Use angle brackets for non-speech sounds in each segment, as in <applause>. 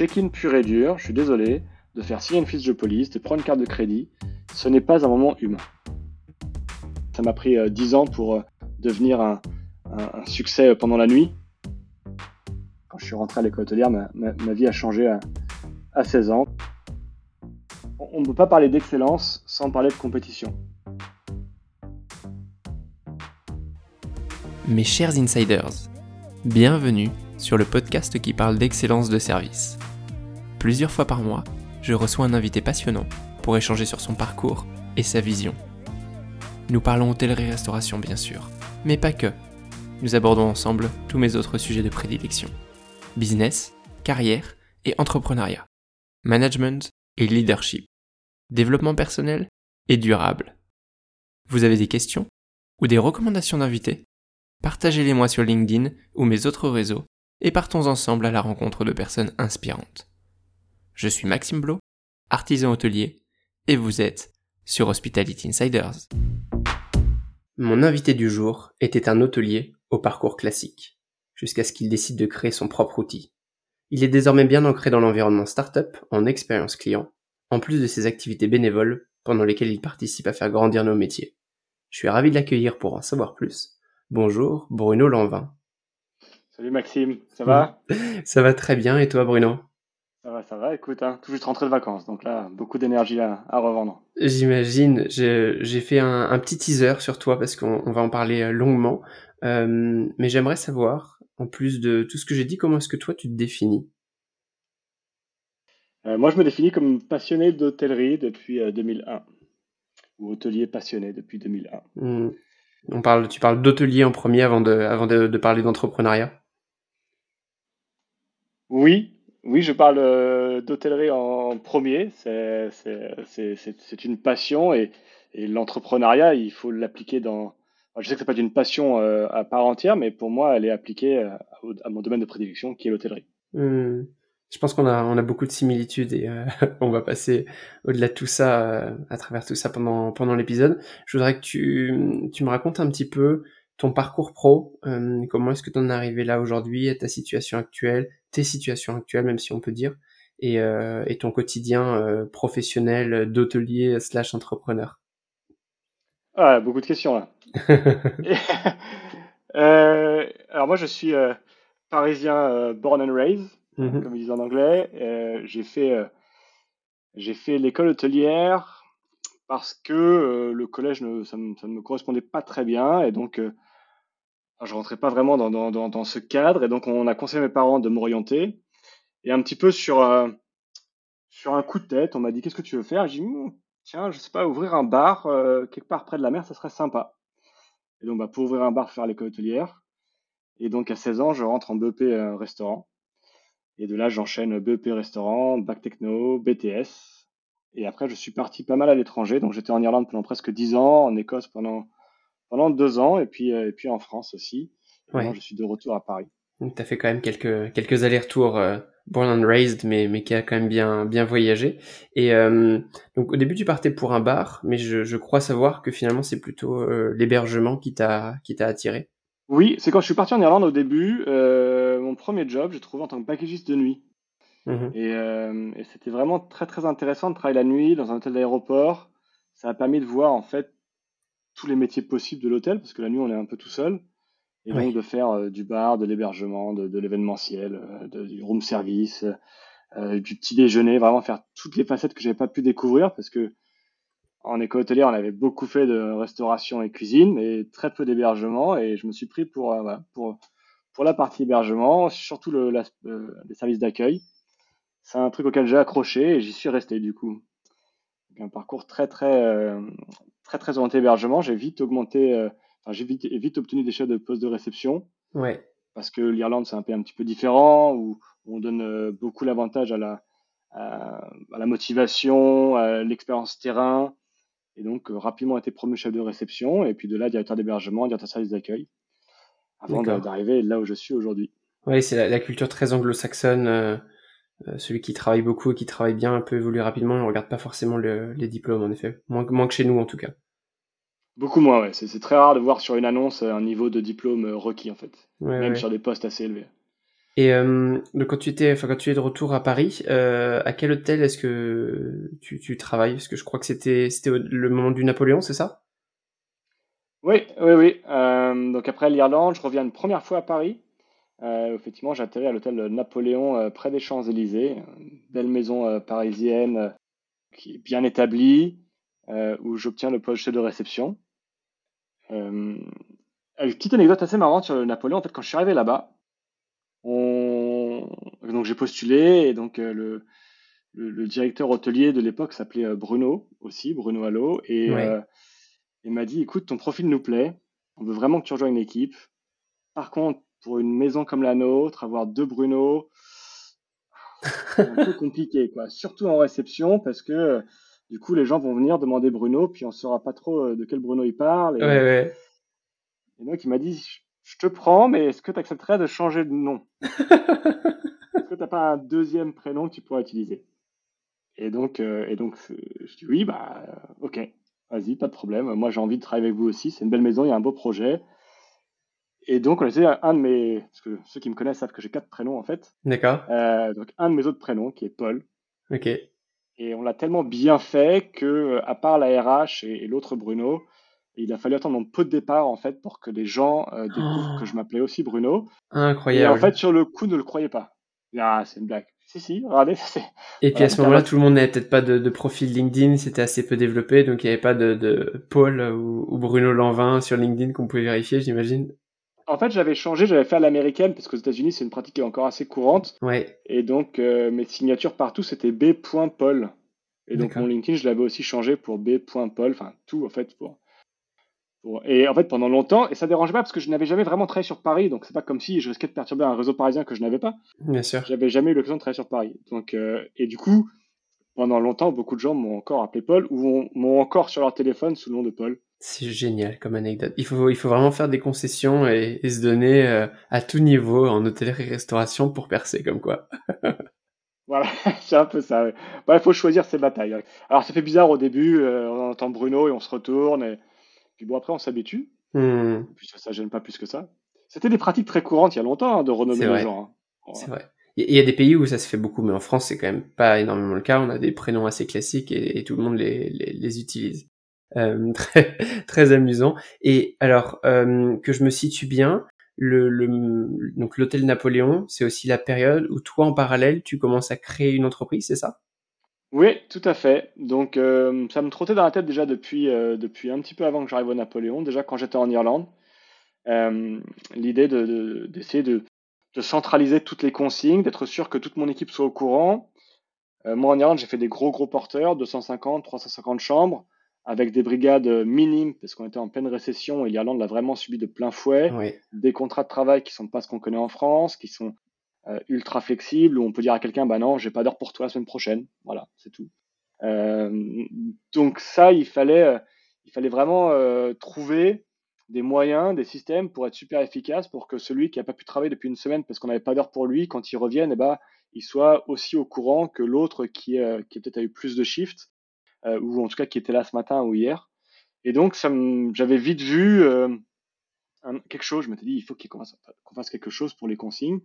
check-in pur et dur, je suis désolé, de faire signer une fiche de police, de prendre une carte de crédit, ce n'est pas un moment humain. Ça m'a pris 10 ans pour devenir un, succès pendant la nuit. Quand je suis rentré à l'école hôtelière, ma, vie a changé à, à 16 ans. On ne peut pas parler d'excellence sans parler de compétition. Mes chers insiders, bienvenue sur le podcast qui parle d'excellence de service. Plusieurs fois par mois, je reçois un invité passionnant pour échanger sur son parcours et sa vision. Nous parlons hôtellerie-restauration bien sûr, mais pas que. Nous abordons ensemble tous mes autres sujets de prédilection. Business, carrière et entrepreneuriat. Management et leadership. Développement personnel et durable. Vous avez des questions ou des recommandations d'invités? Partagez-les moi sur LinkedIn ou mes autres réseaux et partons ensemble à la rencontre de personnes inspirantes. Je suis Maxime Blo, artisan hôtelier, et vous êtes sur Hospitality Insiders. Mon invité du jour était un hôtelier au parcours classique, jusqu'à ce qu'il décide de créer son propre outil. Il est désormais bien ancré dans l'environnement startup en expérience client, en plus de ses activités bénévoles pendant lesquelles il participe à faire grandir nos métiers. Je suis ravi de l'accueillir pour en savoir plus Bonjour, Bruno Lanvin. Salut Maxime, ça va? <laughs> Ça va très bien, et toi Bruno? Ça va, ça va, écoute, hein, tout juste rentré de vacances, donc là, beaucoup d'énergie à, revendre. J'imagine, j'ai fait un, petit teaser sur toi parce qu'on va en parler euh, longuement, euh, mais j'aimerais savoir, en plus de tout ce que j'ai dit, comment est-ce que toi tu te définis? Euh, Moi je me définis comme passionné d'hôtellerie depuis 2001, ou hôtelier passionné depuis 2001. On parle, tu parles d'hôtelier en premier avant de, avant de, parler d'entrepreneuriat? Oui, oui, je parle euh, d'hôtellerie en premier. C'est une passion et, l'entrepreneuriat, il faut l'appliquer dans. Je sais que c'est pas une passion euh, à part entière, mais pour moi, elle est appliquée euh, à, mon domaine de prédilection, qui est l'hôtellerie. Hmm je pense qu'on a, beaucoup de similitudes et <laughs> on va passer au-delà de tout ça, à travers tout ça pendant, l'épisode. Je voudrais que tu, me racontes un petit peu ton parcours pro, euh, comment est-ce que tu en es arrivé là aujourd'hui, à ta situation actuelle, tes situations actuelles, même si on peut dire, et, et ton quotidien professionnel d'hôtelier slash entrepreneur. Ah, beaucoup de questions là. <laughs> <laughs> alors moi je suis parisien born and raised. Mhm. comme ils disent en anglais. Euh, j'ai fait, euh, j'ai fait l'école hôtelière parce que euh, le collège, ne, ça, ne me correspondait pas très bien et donc je rentrais pas vraiment dans, dans, dans, ce cadre et donc on a conseillé à mes parents de m'orienter et un petit peu sur sur un coup de tête, on m'a dit qu'est-ce que tu veux faire? J'ai dit hmm, tiens, je sais pas, ouvrir un bar quelque part près de la mer, ça serait sympa. Et donc bah, pour ouvrir un bar, faire l'école hôtelière. Et donc à 16 ans, je rentre en BEP restaurant. Et de là, j'enchaîne BEP restaurant, bac techno, BTS. Et après, je suis parti pas mal à l'étranger. Donc, j'étais en Irlande pendant presque 10 ans, en Écosse pendant, pendant 2 ans, et puis, euh, et puis en France aussi. Je suis de retour à Paris. Donc, tu as fait quand même quelques, quelques allers-retours euh, born and raised, mais, mais qui a quand même bien, bien voyagé. Et euh, donc, au début, tu partais pour un bar, mais je, je crois savoir que finalement, c'est plutôt l'hébergement qui t'a attiré. Oui, c'est quand je suis parti en Irlande au début, mon premier job, j'ai trouvé en tant que packagiste de nuit. Mmh et, c'était vraiment très très intéressant de travailler la nuit dans un hôtel d'aéroport. Ça a permis de voir en fait tous les métiers possibles de l'hôtel, parce que la nuit on est un peu tout seul. Et donc de faire euh, du bar, de l'hébergement, de, l'événementiel, du room service, du petit déjeuner, vraiment faire toutes les facettes que j'avais pas pu découvrir parce que en école hôtelière, on avait beaucoup fait de restauration et cuisine, mais très peu d'hébergement. Et je me suis pris pour, euh, pour, pour la partie hébergement, surtout le, euh, les services d'accueil. C'est un truc auquel j'ai accroché et j'y suis resté du coup. Un parcours très très euh, très très orienté hébergement. J'ai vite augmenté, enfin, j'ai vite, vite obtenu des chefs de poste de réception. Ouais. Parce que l'Irlande c'est un pays un petit peu différent où on donne beaucoup l'avantage à la à, la motivation, à l'expérience terrain, et donc, euh, rapidement été promu chef de réception, et puis de là, directeur d'hébergement, directeur de service d'accueil, avant d'arriver là où je suis aujourd'hui. Oui, c'est la, culture très anglo-saxonne. Euh, euh, celui qui travaille beaucoup et qui travaille bien peut évoluer rapidement. On ne regarde pas forcément les diplômes, en effet. Moins, moins, que chez nous, en tout cas. Beaucoup moins, ouais. C'est très rare de voir sur une annonce un niveau de diplôme requis, en fait. Même sur des postes assez élevés. Et donc quand tu étais, enfin quand tu es de retour à Paris, à quel hôtel est-ce que tu, tu travailles? Parce que je crois que c'était c'était le moment du Napoléon, c'est ça? Oui, oui, oui. donc après l'Irlande, je reviens une première fois à Paris. Effectivement, j'ai atterri à l'hôtel Napoléon près des Champs-Élysées, une belle maison parisienne qui est bien établie, où j'obtiens le poste de réception. une petite anecdote assez marrante sur le Napoléon. En fait, quand je suis arrivé là-bas, on... donc j'ai postulé et donc le, le, directeur hôtelier de l'époque s'appelait Bruno aussi, Bruno Allo, et il m'a dit écoute, ton profil nous plaît, on veut vraiment que tu rejoignes l'équipe. Par contre, pour une maison comme la nôtre, avoir deux Bruno, c'est un peu <laughs> compliqué, quoi. Surtout en réception, parce que du coup, les gens vont venir demander Bruno, puis on saura pas trop de quel Bruno il parle. Et, ouais, ouais. et donc, il m'a dit Je te prends, mais est-ce que tu accepterais de changer de nom? <laughs> Est-ce que tu n'as pas un deuxième prénom que tu pourrais utiliser? Et donc, euh, et donc je dis Oui, bah, ok, vas-y, pas de problème. Moi, j'ai envie de travailler avec vous aussi. C'est une belle maison, il y a un beau projet. Et donc, on était un de mes. Parce que ceux qui me connaissent savent que j'ai quatre prénoms, en fait. D'accord. Euh, donc, un de mes autres prénoms, qui est Paul. Ok. Et on l'a tellement bien fait que, à part la RH et, l'autre Bruno, il a fallu attendre mon pot de départ, en fait, pour que les gens euh, découvrent que je m'appelais aussi Bruno. Incroyable. Et en fait, sur le coup, ne le croyaient pas. Ah, c'est une blague. Si, si, regardez. <laughs> Et puis à ce moment-là, tout le monde n'avait peut-être pas de, profil LinkedIn, c'était assez peu développé, donc il n'y avait pas de, Paul ou, ou Bruno Lanvin sur LinkedIn qu'on pouvait vérifier, j'imagine. En fait, j'avais changé, j'avais fait à l'américaine, parce qu'aux États-Unis, c'est une pratique qui est encore assez courante. Ouais. Et donc, euh, mes signatures partout, c'était B.Paul. Et donc, mon LinkedIn, je l'avais aussi changé pour B.Paul. Enfin, tout, en fait, pour, Et en fait, pendant longtemps, et ça dérangeait pas parce que je n'avais jamais vraiment travaillé sur Paris, donc c'est pas comme si je risquais de perturber un réseau parisien que je n'avais pas. Bien sûr. J'avais jamais eu l'occasion de travailler sur Paris. Donc, euh, et du coup, pendant longtemps, beaucoup de gens m'ont encore appelé Paul ou m'ont encore sur leur téléphone sous le nom de Paul. C'est génial comme anecdote. Il faut, il faut vraiment faire des concessions et, se donner euh, à tout niveau en hôtellerie-restauration pour percer, comme quoi. <laughs> voilà, <laughs> c'est un peu ça. Bah, il faut choisir ses batailles. Alors, ça fait bizarre au début, euh, on entend Bruno et on se retourne. Et... Puis bon, après, on s'habitue. Hmm. Puis ça, ça gêne pas plus que ça. C'était des pratiques très courantes il y a longtemps hein, de renommer les gens. Hein. C'est vrai. Il y a des pays où ça se fait beaucoup, mais en France, c'est quand même pas énormément le cas. On a des prénoms assez classiques et, tout le monde les, les, les utilise. Euh, <laughs> très, amusant. Et alors euh, que je me situe bien, le, le donc l'hôtel Napoléon, c'est aussi la période où toi en parallèle tu commences à créer une entreprise, c'est ça? Oui, tout à fait. Donc euh, ça me trottait dans la tête déjà depuis depuis un petit peu avant que j'arrive au Napoléon, déjà quand j'étais en Irlande. L'idée de, d'essayer de, de, centraliser toutes les consignes, d'être sûr que toute mon équipe soit au courant. moi en Irlande, j'ai fait des gros gros porteurs, 250, 350 chambres avec des brigades minimes, parce qu'on était en pleine récession et l'Irlande l'a vraiment subi de plein fouet. Des contrats de travail qui sont pas ce qu'on connaît en France, qui sont euh, ultra flexibles, où on peut dire à quelqu'un, bah non, j'ai pas d'heure pour toi la semaine prochaine. Voilà, c'est tout. Euh, donc ça, il fallait, euh, il fallait vraiment trouver des moyens, des systèmes pour être super efficace, pour que celui qui n'a pas pu travailler depuis une semaine parce qu'on n'avait pas d'heure pour lui, quand il revienne, eh ben, il soit aussi au courant que l'autre qui, qui peut-être a eu plus de shifts euh, ou en tout cas qui était là ce matin ou hier. Et donc, j'avais vite vu euh, quelque chose. Je m'étais dit, il faut qu'on fasse, quelque chose pour les consignes.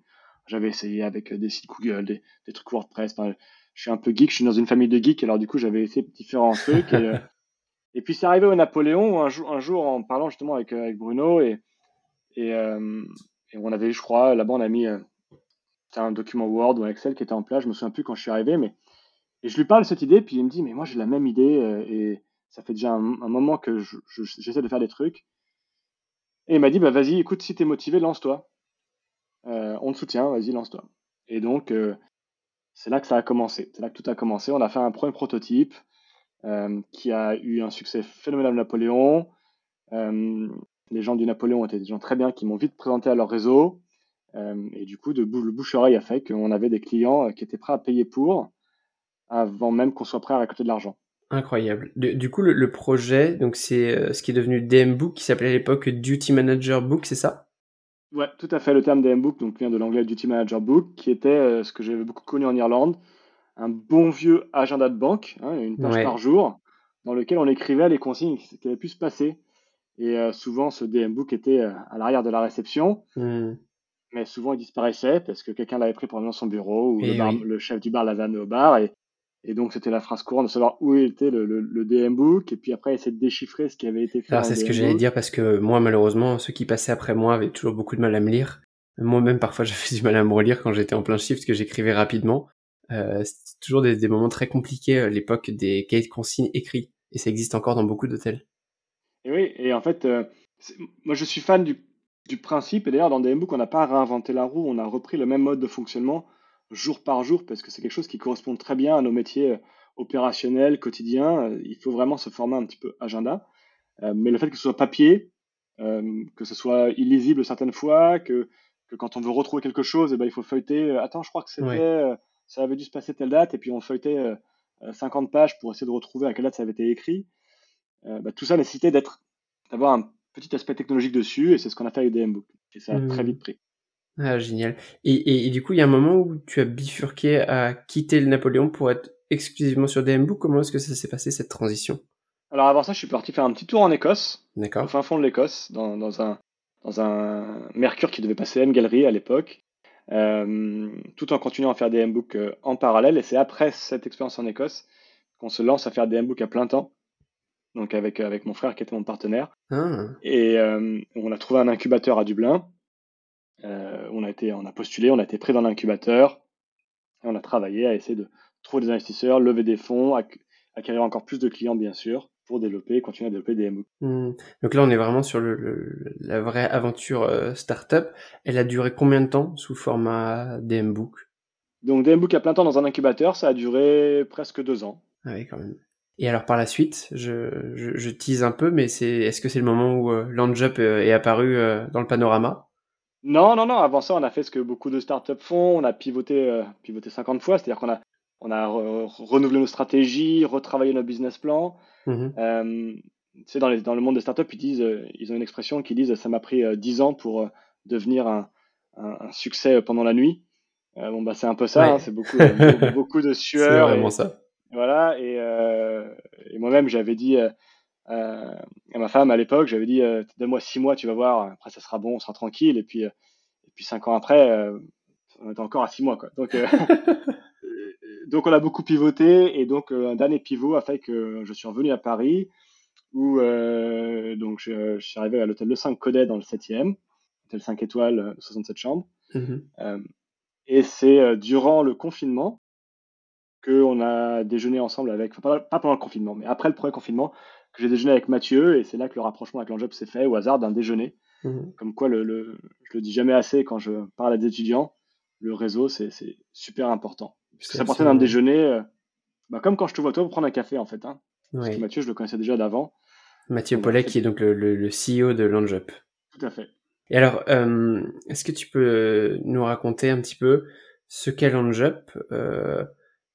J'avais essayé avec des sites Google, des, trucs WordPress. je suis un peu geek, je suis dans une famille de geeks, alors du coup, j'avais essayé différents trucs. Et, euh, <laughs> et puis, c'est arrivé au Napoléon un jour, un jour en parlant justement avec, avec Bruno et, et, et, on avait, je crois, là-bas, on a mis un document Word ou un Excel qui était en place. Je me souviens plus quand je suis arrivé, mais et je lui parle de cette idée, puis il me dit, mais moi j'ai la même idée, euh, et ça fait déjà un, moment que j'essaie de faire des trucs. Et il m'a dit, bah vas-y, écoute, si t'es motivé, lance-toi. Euh, on te soutient, vas-y, lance-toi. Et donc, euh, c'est là que ça a commencé. C'est là que tout a commencé. On a fait un premier prototype qui a eu un succès phénoménal de Napoléon. les gens du Napoléon étaient des gens très bien qui m'ont vite présenté à leur réseau. et du coup, de le bouche-oreille a fait qu'on avait des clients qui étaient prêts à payer pour avant même qu'on soit prêt à récolter de l'argent. Incroyable. Du, coup, le, projet, donc c'est euh, ce qui est devenu DM Book, qui s'appelait à l'époque Duty Manager Book, c'est ça? Ouais, tout à fait. Le terme DM Book donc, vient de l'anglais Duty Manager Book, qui était euh, ce que j'avais beaucoup connu en Irlande, un bon vieux agenda de banque, hein, une page par jour, dans lequel on écrivait les consignes qui avaient pu se passer. Et euh, souvent, ce DM Book était à l'arrière de la réception. Hmm. mais souvent il disparaissait parce que quelqu'un l'avait pris pendant son bureau ou le, chef du bar l'avait amené au bar et, et donc c'était la phrase courante de savoir où était le, le, DM book et puis après essayer de déchiffrer ce qui avait été fait. Alors c'est ce que j'allais dire parce que moi malheureusement ceux qui passaient après moi avaient toujours beaucoup de mal à me lire. Moi-même parfois <laughs> j'avais du mal à me relire quand j'étais en plein shift que j'écrivais rapidement. Euh, c'était toujours des, des, moments très compliqués à l'époque des cahiers de consignes écrits et ça existe encore dans beaucoup d'hôtels. Et oui, et en fait, euh, moi je suis fan du, du principe, et d'ailleurs dans DMBook on n'a pas réinventé la roue, on a repris le même mode de fonctionnement jour par jour parce que c'est quelque chose qui correspond très bien à nos métiers euh, opérationnels, quotidiens. Euh, il faut vraiment se former un petit peu agenda. mais le fait que ce soit papier, que ce soit illisible certaines fois, que, que quand on veut retrouver quelque chose, eh ben, il faut feuilleter. attends, je crois que c'était, ça avait dû se passer telle date, et puis on feuilletait 50 pages pour essayer de retrouver à quelle date ça avait été écrit. Bah, tout ça nécessitait d'être, d'avoir un petit aspect technologique dessus, et c'est ce qu'on a fait avec DMBook. Et ça a très mmh. vite pris. Ah, génial. Et, et, du coup, il y a un moment où tu as bifurqué à quitter le Napoléon pour être exclusivement sur DMBook. Comment est-ce que ça s'est passé, cette transition? Alors avant ça, je suis parti faire un petit tour en Écosse. Au fin fond de l'Écosse, dans, dans, un, dans un Mercure qui devait passer M Gallery à l'époque. Euh, tout en continuant à faire des euh, en parallèle. Et c'est après cette expérience en Écosse qu'on se lance à faire des à plein temps donc avec, avec mon frère qui était mon partenaire. Ah. Et euh, on a trouvé un incubateur à Dublin. Euh, on, a été, on a postulé, on a été pris dans l'incubateur. Et on a travaillé à essayer de trouver des investisseurs, lever des fonds, acquérir encore plus de clients, bien sûr, pour développer, continuer à développer des MOOC. Hmm. Donc là, on est vraiment sur le, la vraie aventure euh, startup. Elle a duré combien de temps sous format DMBook Donc DMBook à plein temps dans un incubateur, ça a duré presque deux ans. Ah oui, quand même. Et alors par la suite, je, je, je tease un peu, mais c'est est-ce que c'est le moment où euh, Landjup euh, est apparu euh, dans le panorama? Non, non, non. Avant ça, on a fait ce que beaucoup de startups font. On a pivoté, euh, pivoté 50 fois, c'est-à-dire qu'on a, on a renouvelé nos stratégies, retravaillé nos business plans. Mmh. c'est dans, le monde des startups, ils disent, ils ont une expression qui disent, ça m'a pris 10 ans pour devenir un, un, un, succès pendant la nuit. bon bah c'est un peu ça. Hein, c'est beaucoup, beaucoup, de <laughs> sueur. C'est vraiment ça voilà, et, euh, et moi-même, j'avais dit euh, euh, à ma femme à l'époque, j'avais dit Donne-moi six mois, tu vas voir, après ça sera bon, on sera tranquille. Et puis, et puis cinq ans après, on était encore à six mois. Quoi. Donc, <laughs> donc on a beaucoup pivoté, et donc un dernier pivot a fait que je suis revenu à Paris, où donc je, suis arrivé à l'hôtel Le 5 Codet dans le 7e, hôtel 5 étoiles, 67 chambres. Mmh et c'est durant le confinement qu'on a déjeuné ensemble avec, enfin, pas, pendant le confinement, mais après le premier confinement, que j'ai déjeuné avec Mathieu, et c'est là que le rapprochement avec l'Anjob s'est fait au hasard d'un déjeuner. Mhm. Comme quoi, le, le, je le dis jamais assez quand je parle à des étudiants, le réseau, c'est super important. Puisque ça partait d'un déjeuner, euh, bah, comme quand je te vois toi pour prendre un café, en fait. Hein. Parce que Mathieu, je le connaissais déjà d'avant. Mathieu Paulet, qui est donc le, le, CEO de l'Anjob. Tout à fait. Et alors, euh, est-ce que tu peux nous raconter un petit peu ce qu'est l'Anjob euh,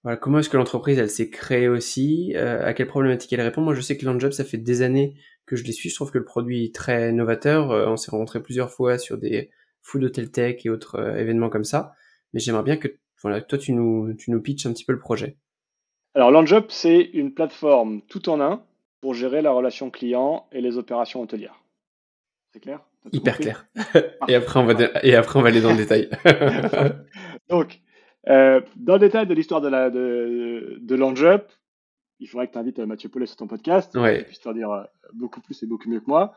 voilà, comment est-ce que l'entreprise elle s'est créée aussi euh, À quelle problématique elle répond? Moi, je sais que Landjob, ça fait des années que je les suis. Je trouve que le produit est très novateur. Euh, on s'est rencontré plusieurs fois sur des food hotel tech et autres euh, événements comme ça. Mais j'aimerais bien que voilà, toi, tu nous, tu nous pitches un petit peu le projet. Alors, Landjob, c'est une plateforme tout en un pour gérer la relation client et les opérations hôtelières. C'est clair? Hyper clair. <laughs> et, après, on va et après, on va aller dans le <laughs> détail. <laughs> Donc, euh, dans le détail de l'histoire de, la, de, de il faudrait que tu invites euh, Mathieu Paulet sur ton podcast. Ouais. Il puisse t'en dire euh, beaucoup plus et beaucoup mieux que moi.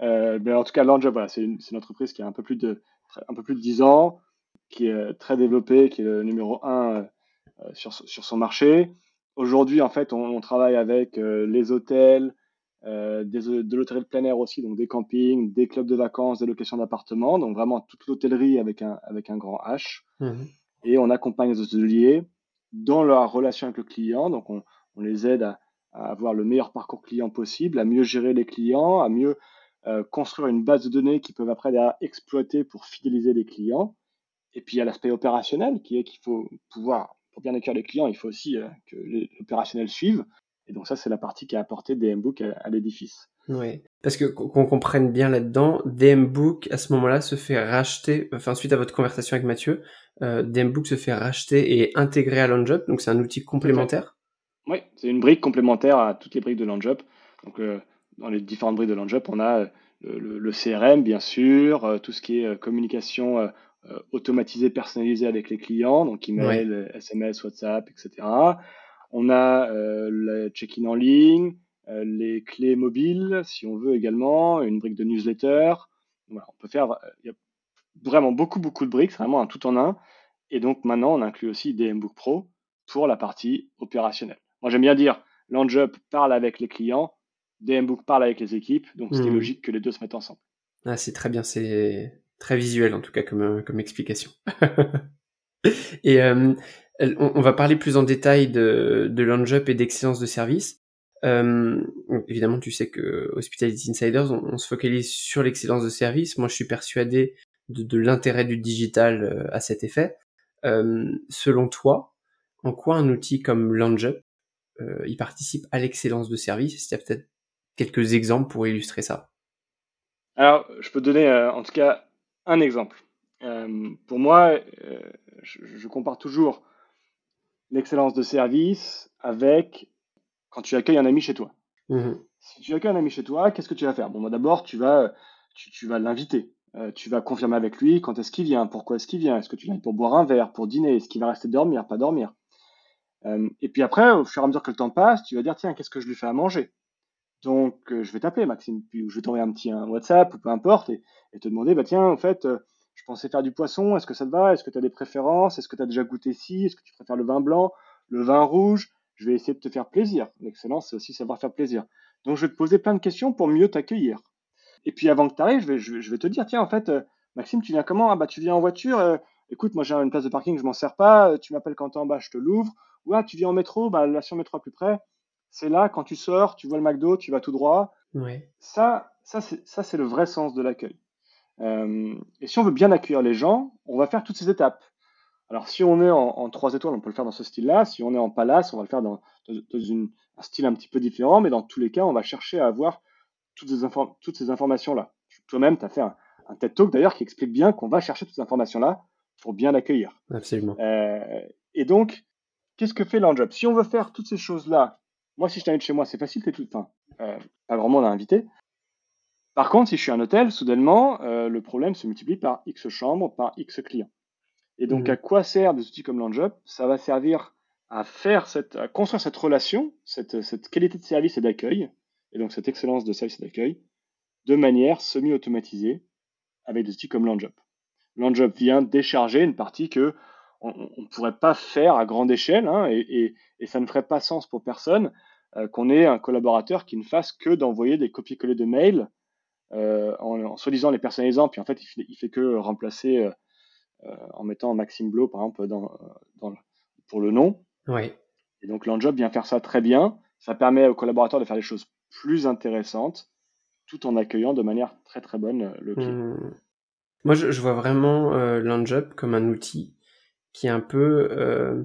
Euh, mais en tout cas, LandJob, voilà, c'est une, une, entreprise qui a un peu plus de, un peu plus de 10 ans, qui est très développée, qui est le numéro 1 sur, sur son marché. Aujourd'hui, en fait, on, on travaille avec les hôtels, euh, des, de l'hôtellerie de plein air aussi, donc des campings, des clubs de vacances, des locations d'appartements, donc vraiment toute l'hôtellerie avec un, avec un grand H. Mmh et on accompagne les hôteliers dans leur relation avec le client. Donc, on, les aide à, avoir le meilleur parcours client possible, à mieux gérer les clients, à mieux euh, construire une base de données qui peuvent après exploiter pour fidéliser les clients. Et puis, il y a l'aspect opérationnel qui est qu'il faut pouvoir, pour bien accueillir les clients, il faut aussi euh, que l'opérationnel suive. Et donc, ça, c'est la partie qui a apporté DMBook à, à l'édifice. Oui. Parce que qu'on comprenne bien là-dedans, DMBook à ce moment-là se fait racheter, enfin suite à votre conversation avec Mathieu, euh, DMBook se fait racheter et intégrer à LandJob, donc c'est un outil complémentaire. Oui, c'est une brique complémentaire à toutes les briques de LandJob. Donc euh, dans les différentes briques de LandJob, on a le, CRM, bien sûr, tout ce qui est communication automatisée, personnalisée avec les clients, donc email, SMS, WhatsApp, etc. On a le check-in en ligne, les clés mobiles, si on veut également, une brique de newsletter. on peut faire, il y a vraiment beaucoup, beaucoup de briques, c'est vraiment un tout en un. Et donc maintenant, on inclut aussi DMBook Pro pour la partie opérationnelle. Moi, j'aime bien dire, LandJup parle avec les clients, DMBook parle avec les équipes, donc c'était hmm. logique que les deux se mettent ensemble. Ah, c'est très bien, c'est très visuel en tout cas comme, euh, comme explication. <laughs> et euh, on, va parler plus en détail de, de LandJup et d'excellence de service. Euh, évidemment, tu sais que Hospitality Insiders, on, se focalise sur l'excellence de service. Moi, je suis persuadé de, l'intérêt du digital à cet effet. selon toi, en quoi un outil comme LandJup il participe à l'excellence de service? Si tu as peut-être quelques exemples pour illustrer ça? Alors, je peux donner euh, en tout cas un exemple. Euh, pour moi, euh, je, compare toujours l'excellence de service avec quand tu accueilles un ami chez toi. Mmh si tu accueilles un ami chez toi, qu'est-ce que tu vas faire? Bon, bah, d'abord, tu vas, tu, vas l'inviter. tu vas confirmer avec lui quand est-ce qu'il vient, pourquoi est-ce qu'il vient, est-ce que tu viens pour boire un verre, pour dîner, est-ce qu'il va rester dormir, pas dormir? et puis après, au fur et à mesure que le temps passe, tu vas dire tiens, qu'est-ce que je lui fais à manger? Donc, euh, je vais t'appeler, Maxime, puis je vais t'envoyer un petit un WhatsApp ou peu importe, et, te demander, bah tiens, en fait, euh, je pensais faire du poisson, est-ce que ça te va? Est-ce que tu as des préférences? Est-ce que tu as déjà goûté ci? Est-ce que tu préfères le vin blanc, le vin rouge? Je vais essayer de te faire plaisir. L'excellence, c'est aussi savoir faire plaisir. Donc, je vais te poser plein de questions pour mieux t'accueillir. Et puis, avant que tu arrives, je vais, je, vais, te dire, tiens, en fait, euh, Maxime, tu viens comment? Ah, bah, tu viens en voiture. écoute, moi, j'ai une place de parking, je m'en sers pas. Tu m'appelles quand tu es en bas, je te l'ouvre. Ou ah, tu viens en métro, bah, la sur métro à plus près. C'est là, quand tu sors, tu vois le McDo, tu vas tout droit ça, ça c'est le vrai sens de l'accueil. Euh, et si on veut bien accueillir les gens, on va faire toutes ces étapes. Alors, si on est en, trois étoiles, on peut le faire dans ce style-là. Si on est en palace, on va le faire dans, un style un petit peu différent. Mais dans tous les cas, on va chercher à avoir toutes ces, toutes ces informations-là. Toi-même, tu as fait un, TED Talk d'ailleurs qui explique bien qu'on va chercher toutes ces informations-là pour bien l'accueillir. Absolument. Euh, et donc, qu'est-ce que fait l'Enjob Si on veut faire toutes ces choses-là moi, si je t'invite chez moi, c'est facile, t'es tout. Enfin, euh, pas grand monde à inviter. Par contre, si je suis un hôtel, soudainement, euh, le problème se multiplie par X chambres, par X clients. Et donc, mmh. à quoi servent des outils comme LandJob? Ça va servir à faire cette, à construire cette relation, cette, cette qualité de service et d'accueil, et donc cette excellence de service et d'accueil, de manière semi-automatisée avec des outils comme LandJob. LandJob vient décharger une partie que on ne pourrait pas faire à grande échelle, hein, et, et, et, ça ne ferait pas sens pour personne euh, qu'on ait un collaborateur qui ne fasse que d'envoyer des copier-coller de mails euh, en, en soi-disant les personnalisant, puis en fait, il fait, fait que remplacer euh, en mettant Maxime Blo, par exemple, dans, dans, pour le nom. Oui. Et donc, l'Enjob vient faire ça très bien. Ça permet aux collaborateurs de faire des choses plus intéressantes tout en accueillant de manière très très bonne le client. Mmh. Moi, je, je, vois vraiment euh, comme un outil qui est un peu euh,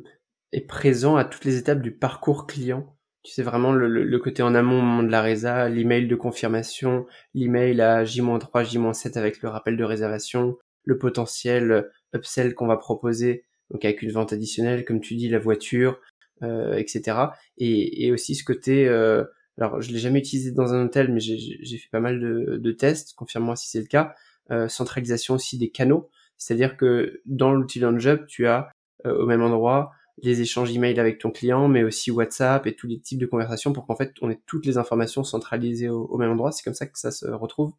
est présent à toutes les étapes du parcours client. Tu sais vraiment le, le, côté en amont au moment de la résa, l'email de confirmation, l'email à J-3, J-7 avec le rappel de réservation, le potentiel upsell qu'on va proposer, donc avec une vente additionnelle, comme tu dis, la voiture, euh, etc. Et, aussi ce côté, euh, alors je l'ai jamais utilisé dans un hôtel, mais j'ai fait pas mal de, tests, confirme-moi si c'est le cas, euh, centralisation aussi des canaux, c'est-à-dire que dans l'outil LandJob, tu as au même endroit les échanges email avec ton client, mais aussi WhatsApp et tous les types de conversations pour qu'en fait on ait toutes les informations centralisées au, même endroit. C'est comme ça que ça se retrouve.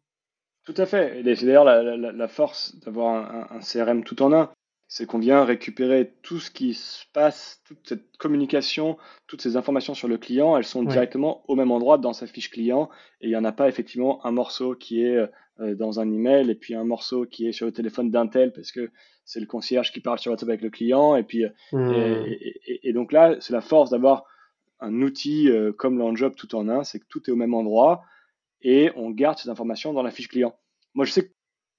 Tout à fait. Et c'est d'ailleurs la, force d'avoir un, CRM tout en un. C'est qu'on vient récupérer tout ce qui se passe, toute cette communication, toutes ces informations sur le client, elles sont directement au même endroit dans sa fiche client. Et il n'y en a pas effectivement un morceau qui est euh, dans un email et puis un morceau qui est sur le téléphone d'un tel parce que c'est le concierge qui parle sur WhatsApp avec le client. Et, puis, euh, hmm. et, donc là, c'est la force d'avoir un outil euh, comme l'Enjob tout en un, c'est que tout est au même endroit et on garde ces informations dans la fiche client. Moi, je sais que,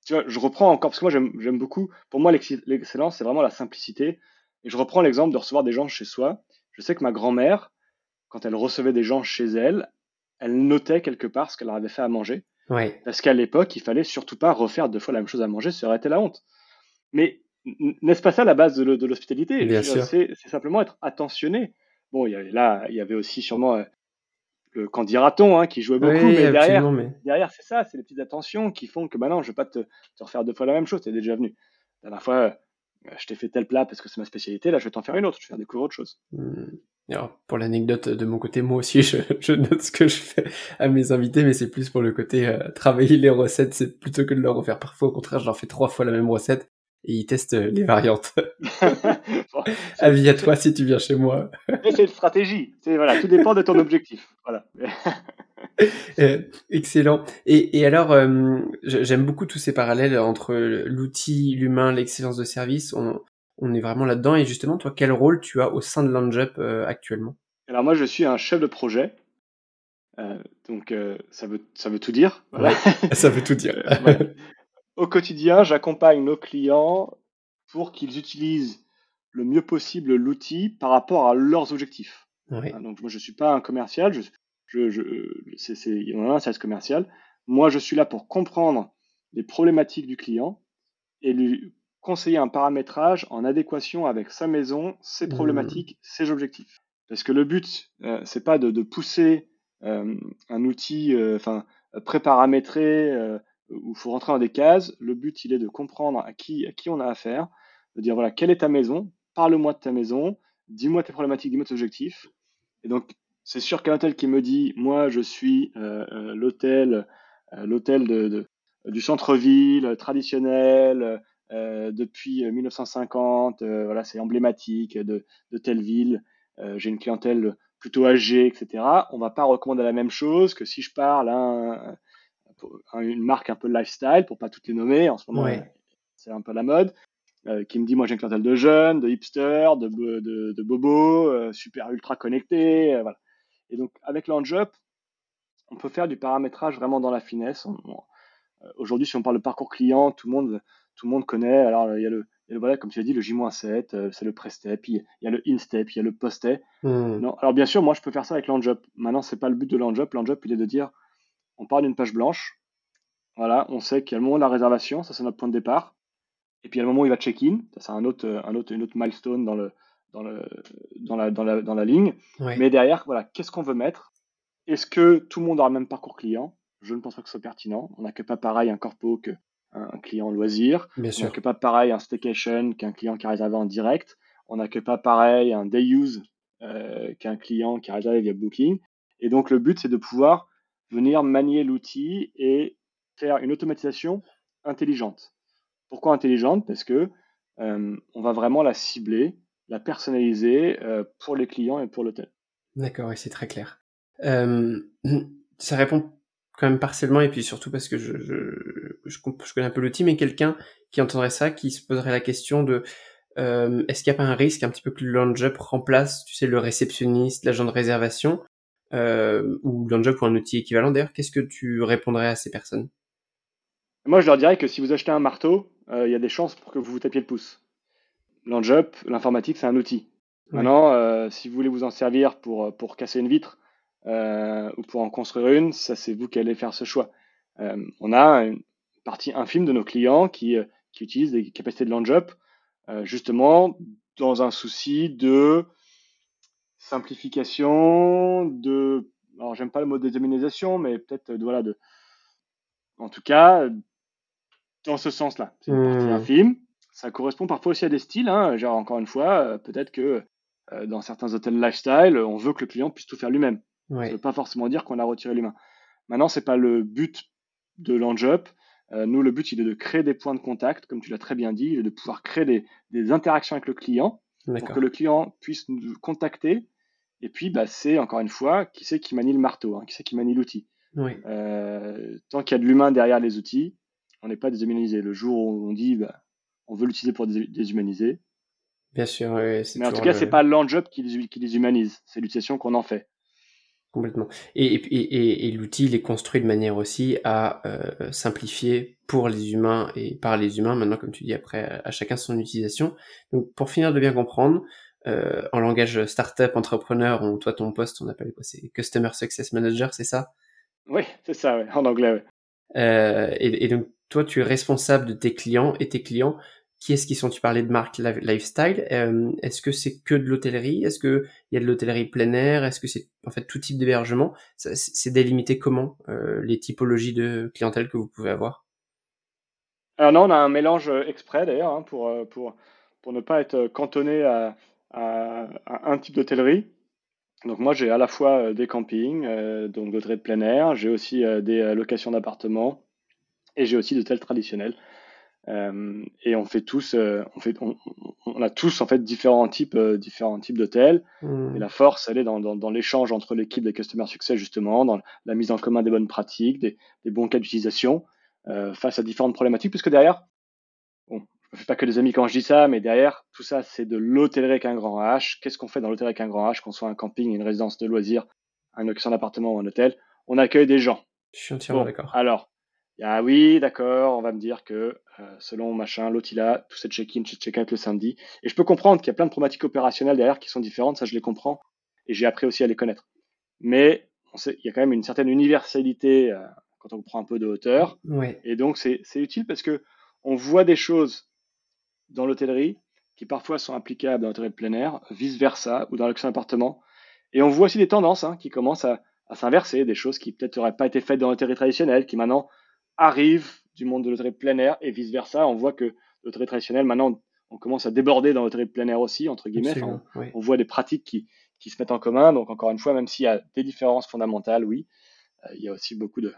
tu vois, je reprends encore, parce que moi, j'aime beaucoup, pour moi, l'excellence, c'est vraiment la simplicité. Et je reprends l'exemple de recevoir des gens chez soi. Je sais que ma grand-mère, quand elle recevait des gens chez elle, elle notait quelque part ce qu'elle leur avait fait à manger. Parce qu'à l'époque, il fallait surtout pas refaire deux fois la même chose à manger, ça aurait été la honte. Mais n'est-ce pas ça la base de l'hospitalité? C'est simplement être attentionné. Bon, il y avait, là, il y avait aussi sûrement euh, le qu'en dira-t-on, hein, qui jouait beaucoup, mais derrière, derrière c'est ça, c'est les petites attentions qui font que bah non, je vais pas te, te refaire deux fois la même chose, tu es déjà venu. La dernière fois, euh, je t'ai fait tel plat parce que c'est ma spécialité, là je vais t'en faire une autre, je vais faire découvrir autre chose. Hmm. Alors, pour l'anecdote de mon côté, moi aussi <laughs> je, je, note ce que je fais à mes invités, mais c'est plus pour le côté euh, travailler les recettes, c'est plutôt que de leur refaire. Parfois, au contraire, je leur fais trois fois la même recette et ils testent euh, les variantes. <laughs> <laughs> Avis à toi si tu viens chez moi. c'est une stratégie. Voilà, tout dépend de ton <laughs> objectif. Voilà. Euh, excellent. Et, et alors, euh, j'aime beaucoup tous ces parallèles entre l'outil, l'humain, l'excellence de service. On, on est vraiment là-dedans. Et justement, toi, quel rôle tu as au sein de LandJup actuellement? Alors moi, je suis un chef de projet. donc ça veut ça veut tout dire. Voilà. ça veut tout dire. Au quotidien, j'accompagne nos clients pour qu'ils utilisent le mieux possible l'outil par rapport à leurs objectifs. Hein, donc moi je suis pas un commercial, je, je, je c'est, il y en a un service commercial. Moi je suis là pour comprendre les problématiques du client et lui conseiller un paramétrage en adéquation avec sa maison, ses mmh. problématiques, ses objectifs. Parce que le but, euh, c'est pas de, de pousser euh, un outil, euh, enfin préparamétré euh, où il faut rentrer dans des cases. Le but, il est de comprendre à qui, on a affaire, de dire voilà, quelle est ta maison, parle-moi de ta maison, dis-moi tes problématiques, dis-moi tes objectifs. Et donc, c'est sûr qu'un hôtel qui me dit moi, je suis euh, euh, l'hôtel, euh, l'hôtel de, du centre-ville traditionnel depuis 1950, voilà, c'est emblématique de, telle ville. j'ai une clientèle plutôt âgée, etc. On va pas recommander la même chose que si je parle à un, une marque un peu lifestyle, pour pas toutes les nommer, en ce moment, c'est un peu la mode, euh, qui me dit, moi j'ai une clientèle de jeunes, de hipsters, de, de, de bobos, euh, super ultra connectés, euh, voilà. Et donc avec LaunchUp, on peut faire du paramétrage vraiment dans la finesse. Aujourd'hui, si on parle de parcours client, tout le monde, tout le monde connaît. Alors il y a le, voilà, comme tu as dit, le J-7, c'est le pré-step, il y a le in-step, il y a le post-step. Non, alors bien sûr, moi je peux faire ça avec LaunchUp. Maintenant, c'est pas le but de LaunchUp. LaunchUp, il est de dire, on part d'une page blanche. Voilà, on sait qu'il y a le moment de la réservation, ça c'est notre point de départ. Et puis il y a le moment où il va check-in, ça c'est un autre, un autre, une autre milestone dans, le, dans, le, dans, la, dans, la, dans la ligne. Mais derrière, voilà, qu'est-ce qu'on veut mettre? Est-ce que tout le monde aura le même parcours client? Je ne pense pas que ce soit pertinent. On n'a que pas pareil un corpo qu'un un client loisir. Bien on n'a que pas pareil un staycation qu'un client qui a réservé en direct. On n'a que pas pareil un day use euh, qu'un client qui a réservé via Booking. Et donc le but c'est de pouvoir venir manier l'outil et faire une automatisation intelligente. Pourquoi intelligente? Parce que euh, on va vraiment la cibler, la personnaliser euh, pour les clients et pour l'hôtel. D'accord, et c'est très clair. Euh, <clears throat> ça répond quand même partiellement, et puis surtout parce que je, je, je, connais un peu l'outil, mais quelqu'un qui entendrait ça, qui se poserait la question de est-ce qu'il n'y a pas un risque un petit peu que le LaunchUp remplace, tu sais, le réceptionniste, l'agent de réservation? Euh, ou LaunchUp ou un outil équivalent. D'ailleurs, qu'est-ce que tu répondrais à ces personnes? Moi, je leur dirais que si vous achetez un marteau, euh, il y a des chances pour que vous vous tapiez le pouce. LaunchUp, l'informatique, c'est un outil. Maintenant, euh, si vous voulez vous en servir pour, pour casser une vitre euh, ou pour en construire une, ça c'est vous qui allez faire ce choix. on a une partie infime de nos clients qui, qui utilisent des capacités de LaunchUp justement dans un souci de simplification, de, alors j'aime pas le mot déterminisation, mais peut-être de, voilà, de, en tout cas, dans ce sens-là. C'est une partie mmh. infime. Ça correspond parfois aussi à des styles. Hein. Genre, encore une fois, euh, peut-être que euh, dans certains hôtels lifestyle, on veut que le client puisse tout faire lui-même. Ça ne veut pas forcément dire qu'on a retiré l'humain. Maintenant, c'est pas le but de. Euh, nous, le but, il est de créer des points de contact, comme tu l'as très bien dit, il est de pouvoir créer des, des interactions avec le client pour que le client puisse nous contacter. Et puis, bah, c'est encore une fois, qui c'est qui manie le marteau, hein, qui c'est qui manie l'outil. Euh, tant qu'il y a de l'humain derrière les outils, on n'est pas déshumanisé. Le jour où on dit, bah, on veut l'utiliser pour déshumaniser. Bien sûr, mais en tout cas, c'est pas l'enjob qui qui les humanise, c'est l'utilisation qu'on en fait. Complètement. Et, et, et, l'outil, il est construit de manière aussi à euh, simplifier pour les humains et par les humains, maintenant, comme tu dis, après, à chacun son utilisation. Donc, pour finir de bien comprendre, euh, en langage startup, entrepreneur, on, toi, ton poste, on appelle quoi? C'est Customer Success Manager, c'est ça? Oui, c'est ça, en anglais, euh, et, donc, toi, tu es responsable de tes clients, et tes clients, qui est-ce qui sont Tu parlais de marque lifestyle. Euh, est-ce que c'est que de l'hôtellerie? Est-ce que il y a de l'hôtellerie plein air? Est-ce que c'est en fait tout type d'hébergement? C'est délimité comment euh, les typologies de clientèle que vous pouvez avoir? Alors non, on a un mélange exprès d'ailleurs hein, pour, pour, pour ne pas être cantonné à, un type d'hôtellerie. Donc moi j'ai à la fois des campings, donc de plein air, j'ai aussi des locations d'appartements et j'ai aussi de tels traditionnels. Euh, et on fait tous, euh, on, fait, on, a tous en fait différents types, euh, différents types d'hôtels. Mmh. Et la force, elle est dans, dans, l'échange entre l'équipe des Customer Success justement, dans la mise en commun des bonnes pratiques, des, des bons cas d'utilisation face à différentes problématiques, puisque derrière, bon, je ne fais pas que des amis quand je dis ça, mais derrière, tout ça, c'est de l'hôtellerie avec un grand H. Qu'est-ce qu'on fait dans l'hôtellerie avec un grand H, qu'on soit un camping, une résidence de loisirs, un location d'appartement ou un hôtel On accueille des gens. Je suis entièrement d'accord. Alors, ah oui, d'accord, on va me dire que euh, selon machin, l'autre il a tout cette check-in, check-out le samedi. Et je peux comprendre qu'il y a plein de problématiques opérationnelles derrière qui sont différentes, ça je les comprends. Et j'ai appris aussi à les connaître. Mais on sait, il y a quand même une certaine universalité euh, quand on prend un peu de hauteur. Et donc c'est utile parce que on voit des choses dans l'hôtellerie qui parfois sont applicables dans l'hôtellerie de plein air, vice-versa, ou dans l'action appartement. Et on voit aussi des tendances hein, qui commencent à, à s'inverser, des choses qui peut-être n'auraient pas été faites dans l'hôtellerie traditionnelle, qui maintenant arrive du monde de l'hôtellerie plein air et vice versa. On voit que l'hôtellerie traditionnelle, maintenant, on, commence à déborder dans l'hôtellerie plein air aussi, entre guillemets. on, voit des pratiques qui, qui, se mettent en commun. Donc, encore une fois, même s'il y a des différences fondamentales, oui, euh, il y a aussi beaucoup de.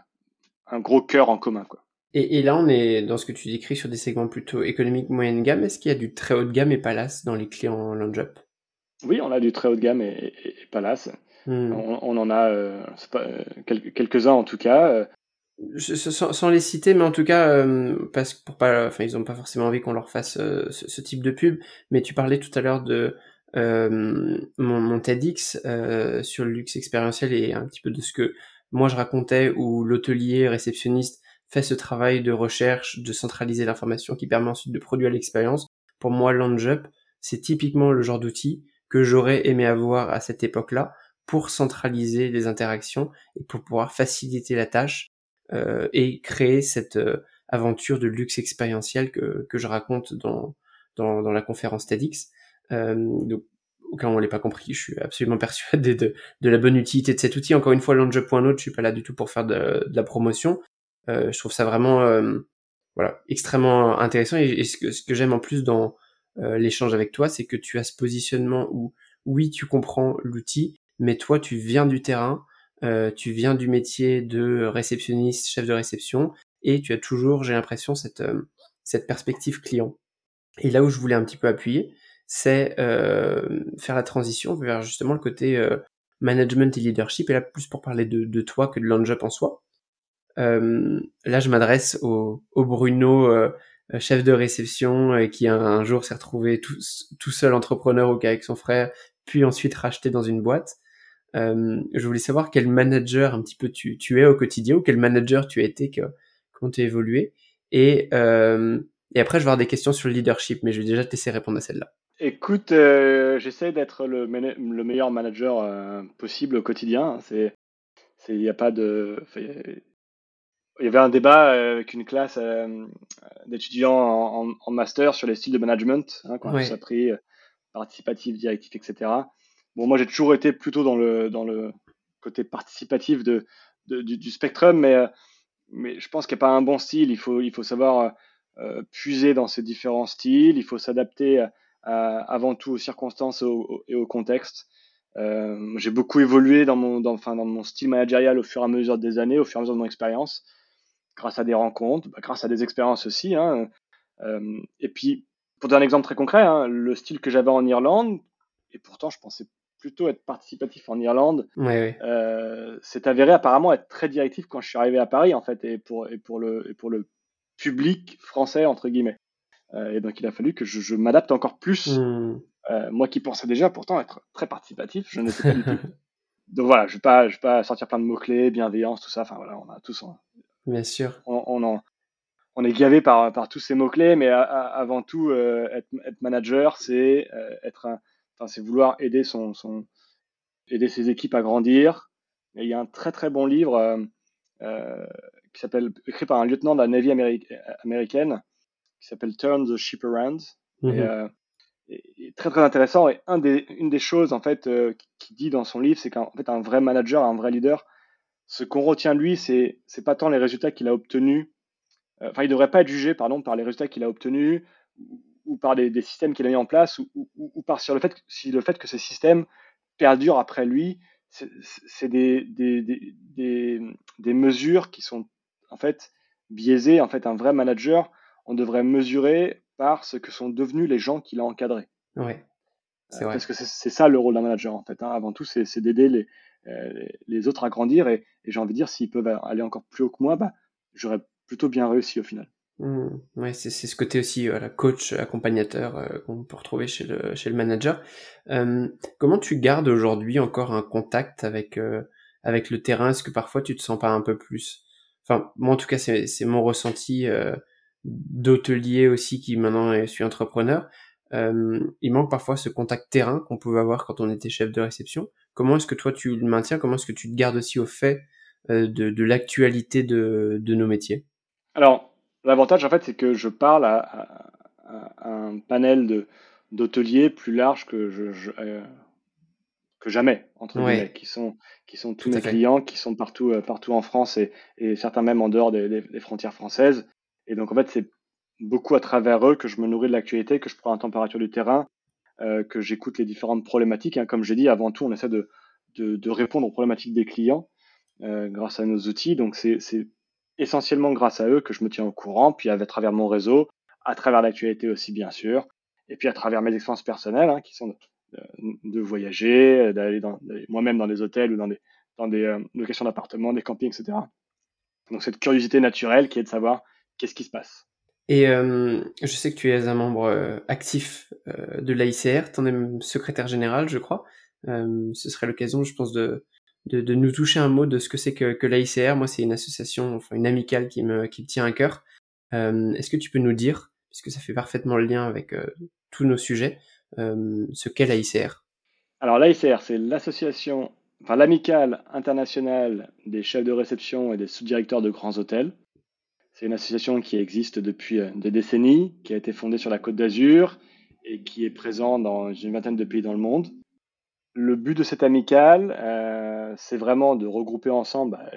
un gros cœur en commun, quoi. Et, et, là, on est dans ce que tu décris sur des segments plutôt économiques moyenne gamme. Est-ce qu'il y a du très haut de gamme et Palace dans les clients Lounge Oui, on a du très haut de gamme et, Palace. Hmm. On, en a euh, euh, quelques-uns en tout cas sans, les citer, mais en tout cas, euh, parce pour pas, enfin, ils ont pas forcément envie qu'on leur fasse euh, ce, type de pub. Mais tu parlais tout à l'heure de euh, mon, mon, TEDx sur le luxe expérientiel et un petit peu de ce que moi je racontais, où l'hôtelier réceptionniste fait ce travail de recherche, de centraliser l'information qui permet ensuite de produire l'expérience. Pour moi, LoungeUp, c'est typiquement le genre d'outil que j'aurais aimé avoir à cette époque-là pour centraliser les interactions et pour pouvoir faciliter la tâche euh, et créer cette euh, aventure de luxe expérientiel que, que je raconte dans, dans, dans la conférence TEDx. Euh, donc, au cas où on l'ait pas compris, je suis absolument <laughs> persuadé de, de la bonne utilité de cet outil. Encore une fois, l'enjeu.note, je suis pas là du tout pour faire de, de la promotion. Euh, je trouve ça vraiment, euh, voilà, extrêmement intéressant. Et, ce que, ce que j'aime en plus dans euh, l'échange avec toi, c'est que tu as ce positionnement où, oui, tu comprends l'outil, mais toi, tu viens du terrain, euh, tu viens du métier de réceptionniste, chef de réception, et tu as toujours, j'ai l'impression, cette, euh, cette perspective client. Et là où je voulais un petit peu appuyer, c'est euh, faire la transition vers justement le côté management et leadership, et là plus pour parler de, de toi que de l'on-job en soi. là, je m'adresse au, au Bruno, chef de réception, qui un, jour s'est retrouvé tout, tout seul entrepreneur au cas avec son frère, puis ensuite racheté dans une boîte. Euh, je voulais savoir quel manager un petit peu tu, tu es au quotidien ou quel manager tu as été, que, comment tu as évolué. Et, euh, et après, je vais avoir des questions sur le leadership, mais je vais déjà te laisser répondre à celle-là. Écoute, euh, j'essaie d'être le, le, meilleur manager possible au quotidien. C'est, il n'y a pas de. Il y avait un débat avec une classe d'étudiants en, en, master sur les styles de management, hein, quand on appris participatif, directif, etc. Bon, moi, j'ai toujours été plutôt dans le, dans le côté participatif de, du, du, spectrum, mais, euh, mais je pense qu'il n'y a pas un bon style. Il faut, il faut savoir euh, puiser dans ces différents styles. Il faut s'adapter avant tout aux circonstances et au, contexte. Euh, j'ai beaucoup évolué dans mon, dans, enfin, dans mon style managérial au fur et à mesure des années, au fur et à mesure de mon expérience, grâce à des rencontres, bah, grâce à des expériences aussi. Hein. Euh, et puis, pour donner un exemple très concret, hein, le style que j'avais en Irlande, et pourtant je pensais plutôt être participatif en Irlande. Euh, c'est avéré apparemment être très directif quand je suis arrivé à Paris, en fait, et pour, et pour, le, et pour le public français, entre guillemets. Euh, et donc, il a fallu que je, m'adapte encore plus. Hmm. Euh, moi qui pensais déjà pourtant être très participatif, je ne sais pas du tout. <laughs> Donc voilà, je ne vais, pas, je vais pas sortir plein de mots-clés, bienveillance, tout ça. Enfin voilà, on a tous. Bien sûr. On, on, on est gavé par, par tous ces mots-clés, mais avant tout, être, être, manager, c'est être un c'est vouloir aider son, aider ses équipes à grandir. Et il y a un très très bon livre euh, euh, qui s'appelle écrit par un lieutenant de la Navy américaine qui s'appelle Turn the Ship Around. Mm-hmm. Et, très très intéressant. Et un des, une des choses en fait qu'il dit dans son livre, c'est qu'en fait un vrai manager, un vrai leader, ce qu'on retient de lui, c'est c'est pas tant les résultats qu'il a obtenus. Enfin, il devrait pas être jugé, pardon, par les résultats qu'il a obtenus ou par des, systèmes qu'il a mis en place ou, ou, par sur le fait, si le fait que ces systèmes perdurent après lui, c'est des, des, des, des, mesures qui sont en fait biaisées. En fait, un vrai manager, on devrait mesurer par ce que sont devenus les gens qu'il a encadrés. Ouais. Euh, parce que c'est ça le rôle d'un manager en fait. Hein. Avant tout, c'est d'aider les, euh, les autres à grandir et, j'ai envie de dire, s'ils peuvent aller encore plus haut que moi, bah, j'aurais plutôt bien réussi au final. Mmh. Ouais, c'est ce côté aussi, la coach, accompagnateur euh, qu'on peut retrouver chez le, chez le manager. comment tu gardes aujourd'hui encore un contact avec, euh, avec le terrain? Est-ce que parfois tu te sens pas un peu plus? Enfin, moi en tout cas, c'est mon ressenti euh, d'hôtelier aussi qui maintenant je suis entrepreneur. il manque parfois ce contact terrain qu'on pouvait avoir quand on était chef de réception. Comment est-ce que toi tu le maintiens? Comment est-ce que tu te gardes aussi au fait de, de l'actualité de, de nos métiers? Alors, L'avantage, en fait, c'est que je parle à, un panel de d'hôteliers plus large que je, euh, que jamais entre guillemets, qui sont qui sont tous mes clients, qui sont partout euh, partout en France et, et, certains même en dehors des, des, frontières françaises. Et donc en fait, c'est beaucoup à travers eux que je me nourris de l'actualité, que je prends la température du terrain, euh, que j'écoute les différentes problématiques. Hein. Comme j'ai dit, avant tout, on essaie de, de, de répondre aux problématiques des clients grâce à nos outils. Donc c'est essentiellement grâce à eux que je me tiens au courant, puis à travers mon réseau, à travers l'actualité aussi bien sûr, et puis à travers mes expériences personnelles, hein, qui sont de, voyager, d'aller moi-même dans des hôtels ou dans des, dans des euh, locations d'appartements, des campings, etc. Donc cette curiosité naturelle qui est de savoir qu'est-ce qui se passe. Et euh, je sais que tu es un membre euh, actif de l'AICR, tu en es secrétaire général, je crois. ce serait l'occasion, je pense, de, de, nous toucher un mot de ce que c'est que, que l'AICR. Moi, c'est une association, enfin une amicale qui me, qui me tient à cœur. Euh, Est-ce que tu peux nous dire, puisque ça fait parfaitement le lien avec euh, tous nos sujets, euh, ce qu'est l'AICR Alors l'AICR, c'est l'association, enfin l'amicale internationale des chefs de réception et des sous-directeurs de grands hôtels. C'est une association qui existe depuis des décennies, qui a été fondée sur la Côte d'Azur et qui est présente dans une vingtaine de pays dans le monde. Le but de cette amicale, euh, c'est vraiment de regrouper ensemble bah,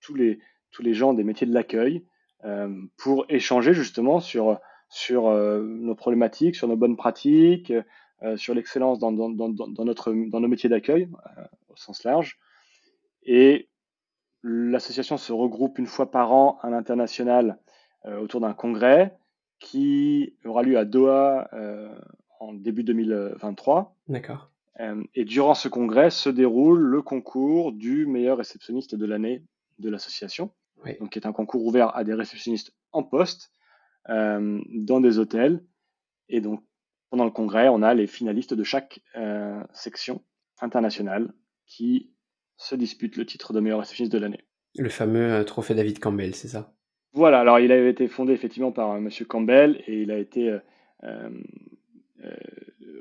tous, les, tous les gens des métiers de l'accueil euh, pour échanger justement sur, sur euh, nos problématiques, sur nos bonnes pratiques, sur l'excellence dans, dans, dans, notre, dans nos métiers d'accueil au sens large. Et l'association se regroupe une fois par an à l'international autour d'un congrès qui aura lieu à Doha en début 2023. D'accord. Euh, et durant ce congrès se déroule le concours du meilleur réceptionniste de l'année de l'association, donc qui est un concours ouvert à des réceptionnistes en poste euh, dans des hôtels. Et donc pendant le congrès, on a les finalistes de chaque euh, section internationale qui se disputent le titre de meilleur réceptionniste de l'année. Le fameux trophée David Campbell, c'est ça? Voilà, alors il avait été fondé effectivement par Monsieur Campbell et il a été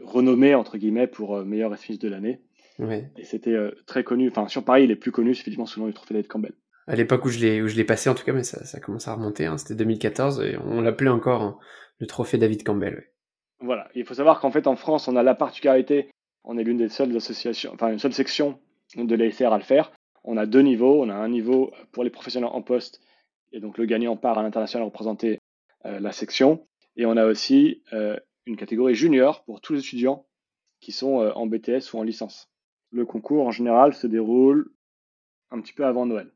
renommé entre guillemets pour euh, meilleur réceptionniste de l'année. Et c'était euh, très connu. Enfin, sur Paris, il est plus connu, effectivement sous le nom du trophée David Campbell. À l'époque où je l'ai où je l'ai passé en tout cas, mais ça, ça commence à remonter. Hein, c'était 2014 et on l'appelait encore hein, le trophée David Campbell. Voilà. Il faut savoir qu'en fait en France, on a la particularité, on est l'une des seules associations, enfin une seule section de l'ASR à le faire. On a deux niveaux. On a un niveau pour les professionnels en poste et donc le gagnant part à l'international représenter euh, la section. Et on a aussi une catégorie junior pour tous les étudiants qui sont euh, en BTS ou en licence. Le concours en général se déroule un petit peu avant Noël.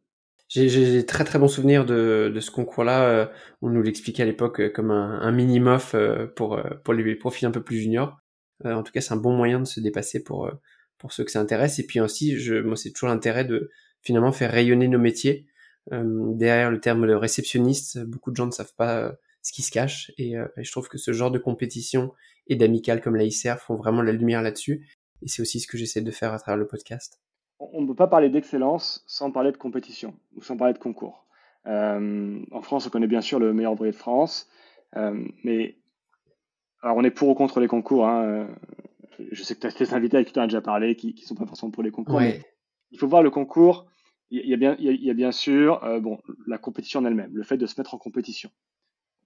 J'ai très très bon souvenir de, ce concours-là. Euh, on nous l'expliquait à l'époque euh, comme un, un mini-mof pour, pour les profils un peu plus juniors. En tout cas, c'est un bon moyen de se dépasser pour, pour ceux que ça intéresse. Et puis aussi, moi, c'est toujours l'intérêt de finalement faire rayonner nos métiers. derrière le terme de réceptionniste, beaucoup de gens ne savent pas ce qui se cache. Euh, et, je trouve que ce genre de compétition et d'amicale comme la ICR font vraiment la lumière là-dessus. Et c'est aussi ce que j'essaie de faire à travers le podcast. On ne peut pas parler d'excellence sans parler de compétition ou sans parler de concours. Euh, en France, on connaît bien sûr le meilleur ouvrier de France, euh, mais alors on est pour ou contre les concours. Hein. Je sais que tu as des invités avec qui tu as déjà parlé qui ne sont pas forcément pour les concours, mais il faut voir le concours. Il y a bien, il y a, bien sûr bon, la compétition en elle-même, le fait de se mettre en compétition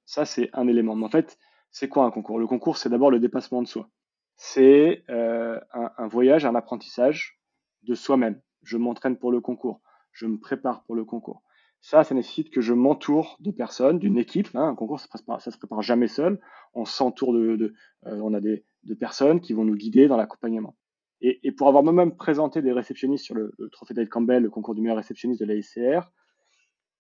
Ça, c'est un élément. Mais en fait, c'est quoi un concours? Le concours, c'est d'abord le dépassement de soi. C'est euh, un, voyage, un apprentissage de soi-même. Je m'entraîne pour le concours. Je me prépare pour le concours. Ça, ça nécessite que je m'entoure de personnes, d'une équipe. Hein. Un concours, ça ne se, prépare jamais seul. On s'entoure de, euh, on a des de personnes qui vont nous guider dans l'accompagnement. Et, pour avoir moi-même présenté des réceptionnistes sur le, trophée Dale Campbell, le concours du meilleur réceptionniste de l'AICR,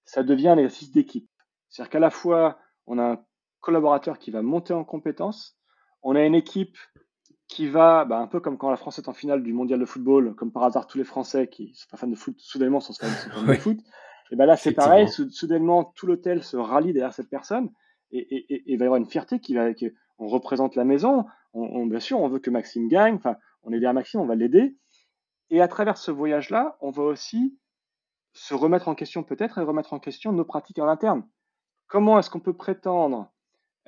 ça devient un exercice d'équipe. C'est-à-dire qu'à la fois, on a un collaborateur qui va monter en compétences, on a une équipe qui va, bah, un peu comme quand la France est en finale du mondial de football, comme par hasard tous les Français qui sont pas fans de foot, soudainement sont fans de <laughs> foot. Et ben là, c'est pareil, soudainement, tout l'hôtel se rallie derrière cette personne et, il va y avoir une fierté qui va, on représente la maison, on, bien sûr, on veut que Maxime gagne, enfin, on est derrière Maxime, on va l'aider. Et à travers ce voyage-là, on va aussi se remettre en question peut-être et remettre en question nos pratiques en interne. Comment est-ce qu'on peut prétendre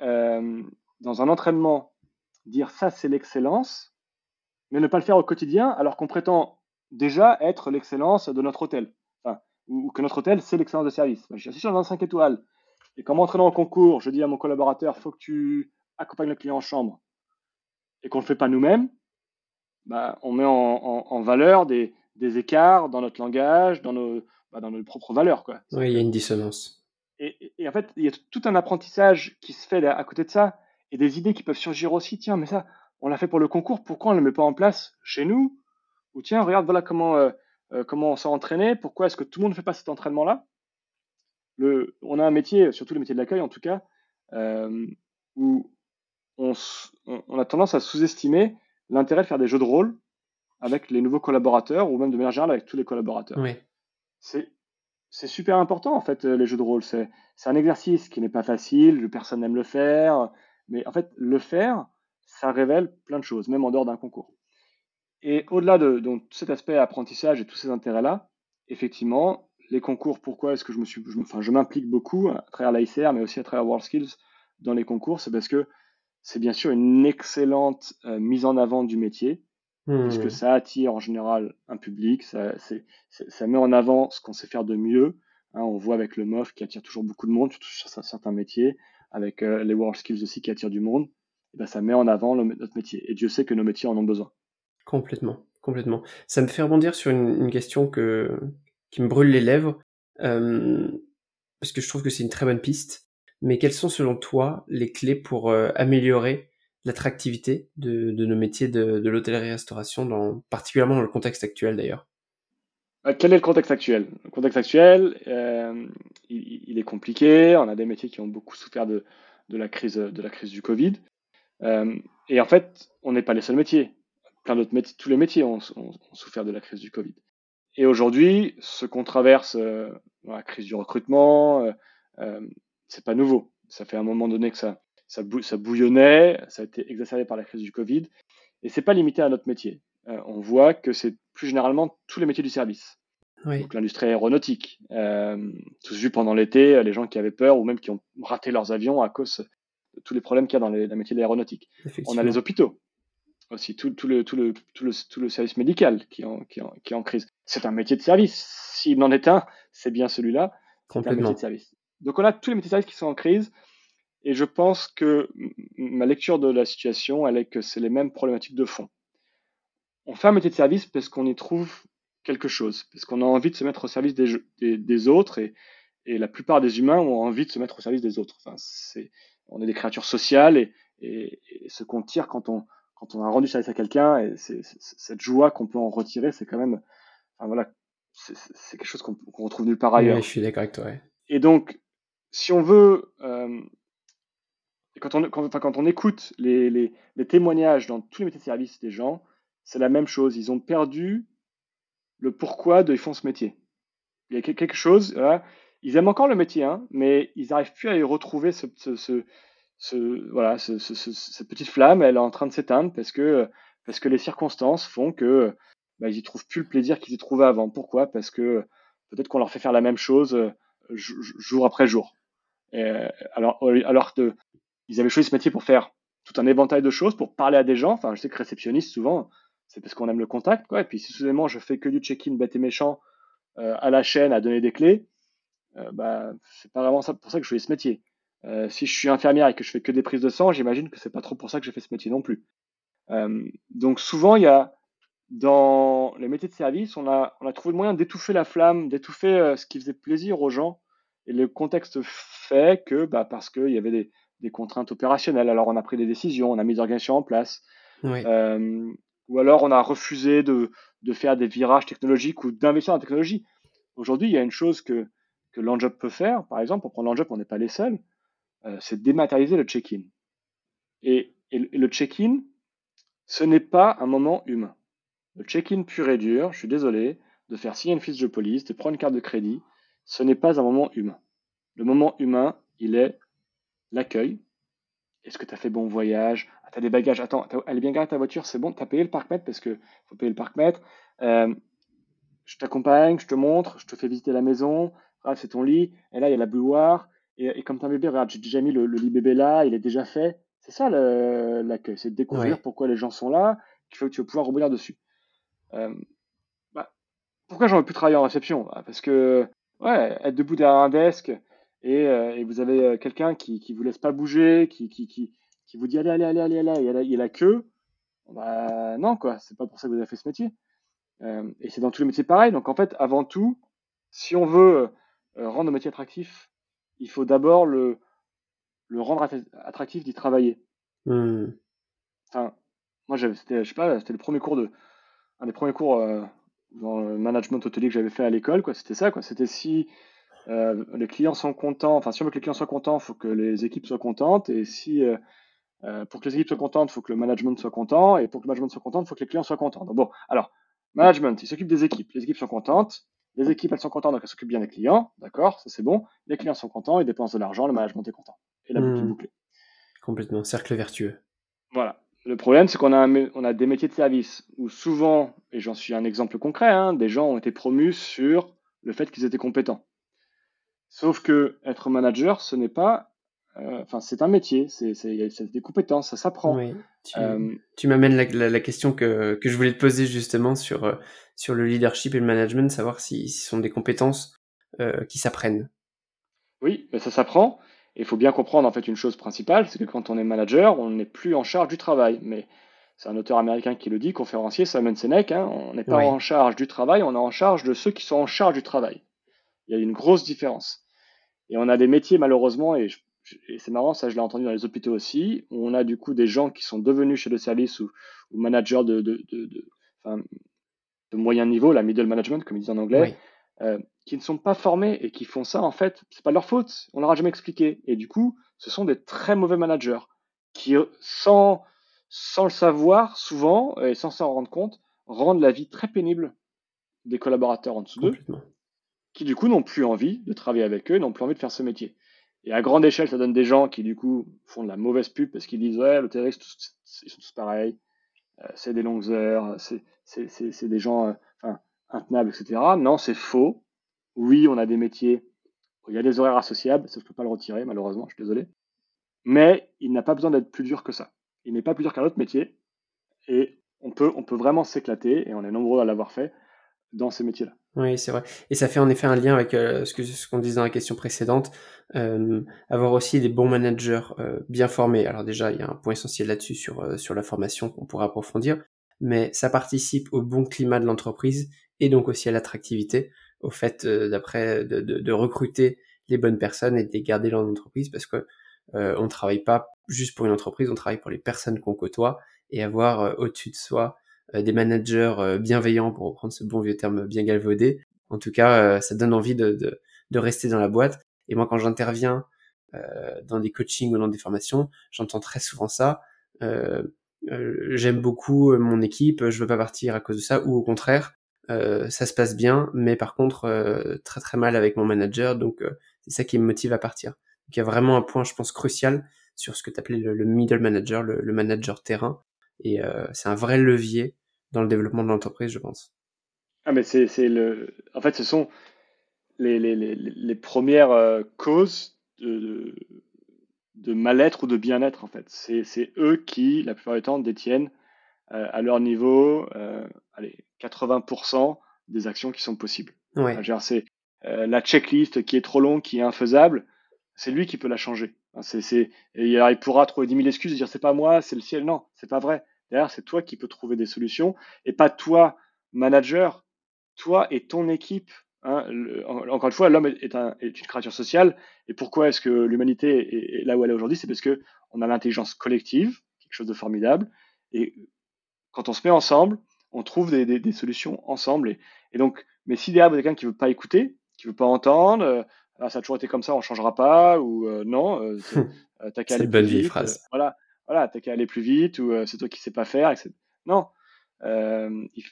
euh, dans un entraînement dire ça c'est l'excellence, mais ne pas le faire au quotidien alors qu'on prétend déjà être l'excellence de notre hôtel, ou, que notre hôtel c'est l'excellence de service. Je suis dans 5 étoiles, et comme entraînant en concours, je dis à mon collaborateur, faut que tu accompagnes le client en chambre, et qu'on ne le fait pas nous-mêmes, bah, on met en, valeur des, écarts dans notre langage, dans nos, bah, propres valeurs. Oui, il y a une dissonance. Et, en fait, il y a tout un apprentissage qui se fait à côté de ça, et des idées qui peuvent surgir aussi. Tiens, mais ça, on l'a fait pour le concours, pourquoi on ne le met pas en place chez nous? Ou tiens, regarde, voilà comment, euh, euh, comment on s'est entraîné, pourquoi est-ce que tout le monde ne fait pas cet entraînement-là? Le, On a un métier, surtout le métier de l'accueil en tout cas, euh, où on, a tendance à sous-estimer l'intérêt de faire des jeux de rôle avec les nouveaux collaborateurs ou même de manière générale avec tous les collaborateurs. Oui. C'est c'est super important en fait les jeux de rôle. C'est un exercice qui n'est pas facile, personne n'aime le faire, mais en fait le faire, ça révèle plein de choses, même en dehors d'un concours. Et au-delà de cet aspect apprentissage et tous ces intérêts-là, effectivement, les concours, pourquoi est-ce que je m'implique beaucoup à travers l'ICR, mais aussi à travers WorldSkills dans les concours, c'est parce que c'est bien sûr une excellente euh, mise en avant du métier, puisque mmh. ça attire en général un public, ça, ça met en avant ce qu'on sait faire de mieux. Hein, on voit avec le MOF qui attire toujours beaucoup de monde, surtout sur certains métiers, avec euh, les World Skills aussi qui attirent du monde. Et ben, ça met en avant notre métier. Et Dieu sait que nos métiers en ont besoin. Complètement, complètement. Ça me fait rebondir sur une, question que, qui me brûle les lèvres, euh, parce que je trouve que c'est une très bonne piste. Mais quelles sont selon toi les clés pour euh, améliorer l'attractivité de, nos métiers de, de l'hôtellerie-restauration, dans, particulièrement dans le contexte actuel d'ailleurs euh, Quel est le contexte actuel? Le contexte actuel, euh, il, est compliqué. On a des métiers qui ont beaucoup souffert de, la, crise, de la crise du Covid. et en fait, on n'est pas les seuls métiers. Plein d'autres métiers, tous les métiers ont, souffert de la crise du Covid. Et aujourd'hui, ce qu'on traverse, la crise du recrutement, c'est pas nouveau. Ça fait un moment donné que ça, ça, bouillonnait, ça a été exacerbé par la crise du Covid, et c'est pas limité à notre métier. Euh, on voit que c'est plus généralement tous les métiers du service. Donc l'industrie aéronautique, euh, tous vus pendant l'été, les gens qui avaient peur ou même qui ont raté leurs avions à cause de tous les problèmes qu'il y a dans les, métiers de l'aéronautique. On a les hôpitaux aussi, tout, le, tout, le, tout, le, tout le service médical qui est en, qui qui est en crise. C'est un métier de service. S'il en est un, c'est bien celui-là. C'est un métier de service. Donc on a tous les métiers de service qui sont en crise. Et je pense que ma lecture de la situation, elle est que c'est les mêmes problématiques de fond. On fait un métier de service parce qu'on y trouve quelque chose, parce qu'on a envie de se mettre au service des, des, autres, et, et, la plupart des humains ont envie de se mettre au service des autres. Enfin, c'est, on est des créatures sociales, et, et, ce qu'on tire quand on, quand on a rendu service à quelqu'un, et cette joie qu'on peut en retirer, c'est quand même, enfin voilà, c'est, quelque chose qu'on, retrouve nulle part ailleurs. Oui, je suis d'accord avec toi. Et donc, si on veut, euh, quand, on, quand, on écoute les, les, témoignages dans tous les métiers de service des gens, c'est la même chose. Ils ont perdu le pourquoi de ils font ce métier. Il y a quelque chose, ils aiment encore le métier, hein, mais ils n'arrivent plus à y retrouver ce, ce, voilà, cette petite flamme. Elle est en train de s'éteindre parce que, parce que les circonstances font que bah, ils n'y trouvent plus le plaisir qu'ils y trouvaient avant. Pourquoi? Parce que peut-être qu'on leur fait faire la même chose euh, jour après jour. Euh, alors, alors que ils avaient choisi ce métier pour faire tout un éventail de choses, pour parler à des gens. Enfin, je sais que réceptionniste, souvent, c'est parce qu'on aime le contact. Et puis, si soudainement je fais que du check-in bête et méchant euh, à la chaîne, à donner des clés, euh, bah, c'est pas vraiment ça, pour ça que je choisis ce métier. si je suis infirmière et que je fais que des prises de sang, j'imagine que c'est pas trop pour ça que j'ai fait ce métier non plus. donc souvent, il y a dans les métiers de service, on a, on a trouvé le moyen d'étouffer la flamme, d'étouffer ce qui faisait plaisir aux gens. Et le contexte fait que, bah, parce qu'il y avait des, des, contraintes opérationnelles, alors on a pris des décisions, on a mis des organisations en place. ou alors on a refusé de, de faire des virages technologiques ou d'investir en technologie. Aujourd'hui, il y a une chose que, que peut faire, par exemple, pour prendre l'Anjob, on n'est pas les seuls, euh, c'est dématérialiser le check-in. Et, le check-in, ce n'est pas un moment humain. Le check-in pur et dur, je suis désolé, de faire signer une fiche de police, de prendre une carte de crédit, ce n'est pas un moment humain. Le moment humain, il est l'accueil. Est-ce que tu as fait bon voyage? Ah, Tu as des bagages. Attends, elle est bien garée ta voiture, c'est bon? Tu as payé le parc-mètre? Parce qu'il faut payer le parc-mètre. Euh, je t'accompagne, je te montre, je te fais visiter la maison, ah, c'est ton lit, et là il y a la bouilloire, et, comme t'as un bébé, regarde, j'ai déjà mis le, lit bébé là, il est déjà fait. C'est ça l'accueil, c'est de découvrir pourquoi les gens sont là, qu'il faut que tu vas pouvoir rebondir dessus. Euh, bah, pourquoi j'aurais pu travailler en réception? Bah, Parce que, ouais, être debout derrière un desk, et, euh, vous avez euh, quelqu'un qui, qui vous laisse pas bouger, qui, qui, qui, vous dit allez, allez, allez, allez, allez, il y a il y a la queue. Bah non, quoi, c'est pas pour ça que vous avez fait ce métier. Euh, et c'est dans tous les métiers pareil. Donc en fait, avant tout, si on veut euh, rendre le métier attractif, il faut d'abord le, le rendre attractif d'y travailler. Hmm. Enfin, moi, c'était, je sais pas, c'était le premier cours de, un des premiers cours euh, dans le management hôtelier que j'avais fait à l'école, quoi. C'était ça, quoi. C'était si les clients sont contents, enfin, si on veut que les clients soient contents, il faut que les équipes soient contentes, et si pour que les équipes soient contentes, il faut que le management soit content, et pour que le management soit content, il faut que les clients soient contents. Donc bon, alors, Management, il s'occupe des équipes. Les équipes sont contentes. Les équipes, elles sont contentes, donc elles s'occupent bien des clients. D'accord, ça c'est bon. Les clients sont contents, ils dépensent de l'argent, le management est content. Et la boucle est hmm. bouclée. Complètement, cercle vertueux. Voilà. Le problème, c'est qu'on a, on a des métiers de service où souvent, et j'en suis un exemple concret, hein, des gens ont été promus sur le fait qu'ils étaient compétents. Sauf que être manager, ce n'est pas euh, enfin, c'est un métier, c'est des compétences, ça s'apprend. Oui, tu, euh, tu m'amènes la, la, question que, que, je voulais te poser justement sur, euh, sur le leadership et le management, savoir si, ce sont des compétences qui s'apprennent. Oui, mais ça s'apprend. Et il faut bien comprendre en fait une chose principale, c'est que quand on est manager, on n'est plus en charge du travail. Mais c'est un auteur américain qui le dit, conférencier, Simon Sinek, hein, on n'est pas en charge du travail, on est en charge de ceux qui sont en charge du travail. Il y a une grosse différence. Et on a des métiers malheureusement, et c'est marrant, ça je l'ai entendu dans les hôpitaux aussi, où on a du coup des gens qui sont devenus chez le service ou, managers de, de, de, de, moyen niveau, la middle management comme ils disent en anglais, euh, qui ne sont pas formés et qui font ça en fait, c'est pas de leur faute, on leur a jamais expliqué. Et du coup, ce sont des très mauvais managers qui, sans, sans le savoir, souvent, et sans s'en rendre compte, rendent la vie très pénible des collaborateurs en dessous d'eux, qui du coup n'ont plus envie de travailler avec eux, n'ont plus envie de faire ce métier. Et à grande échelle, ça donne des gens qui, du coup, font de la mauvaise pub parce qu'ils disent Ouais, le terroriste, ils sont tous pareils, euh, c'est des longues heures, c'est des gens euh, intenables, etc. Non, c'est faux. Oui, on a des métiers il y a des horaires associables, ça, je peux pas le retirer, malheureusement, je suis désolé. Mais il n'a pas besoin d'être plus dur que ça. Il n'est pas plus dur qu'un autre métier. Et on peut, on peut vraiment s'éclater, et on est nombreux à l'avoir fait, dans ces métiers-là. Oui, c'est vrai. Et ça fait en effet un lien avec euh, ce que ce qu'on disait dans la question précédente, euh, avoir aussi des bons managers euh, bien formés. Alors déjà, il y a un point essentiel là-dessus sur euh, sur la formation qu'on pourra approfondir, mais ça participe au bon climat de l'entreprise et donc aussi à l'attractivité, au fait euh, d'après de, de, de, recruter les bonnes personnes et de les garder dans l'entreprise parce que on travaille pas juste pour une entreprise, on travaille pour les personnes qu'on côtoie et avoir au-dessus de soi des managers euh, bienveillants, pour reprendre ce bon vieux terme bien galvaudé. En tout cas, euh, ça donne envie de, de, de, rester dans la boîte. Et moi, quand j'interviens dans des coachings ou dans des formations, j'entends très souvent ça. J'aime beaucoup mon équipe, je veux pas partir à cause de ça, ou au contraire, ça se passe bien, mais par contre très très mal avec mon manager, donc c'est ça qui me motive à partir. Donc il y a vraiment un point, je pense, crucial sur ce que tu appelais le, middle manager, le, le manager terrain, et c'est un vrai levier dans le développement de l'entreprise, je pense. Ah, mais c'est, le. En fait, ce sont les, les, les, les premières euh, causes de, de, mal-être ou de bien-être, en fait. C'est, eux qui, la plupart du temps, détiennent euh, à leur niveau euh, allez, 80% des actions qui sont possibles. Ouais. c'est la checklist qui est trop longue, qui est infaisable, c'est lui qui peut la changer. Il pourra trouver 10 000 excuses et dire c'est pas moi, c'est le ciel. Non, c'est pas vrai. Derrière, c'est toi qui peux trouver des solutions et pas toi, manager, toi et ton équipe. Hein. encore une fois, l'homme est, une créature sociale. Et pourquoi est-ce que l'humanité est, là où elle est aujourd'hui? C'est parce que on a l'intelligence collective, quelque chose de formidable. Et quand on se met ensemble, on trouve des, solutions ensemble. Et, donc, mais si derrière quelqu'un qui veut pas écouter, qui veut pas entendre, euh, ça a toujours été comme ça, on changera pas, ou euh, non, euh, <laughs> t'as qu'à aller plus vite. Phrase. voilà, voilà, t'as qu'à aller plus vite, ou c'est toi qui sais pas faire. Etc. Non,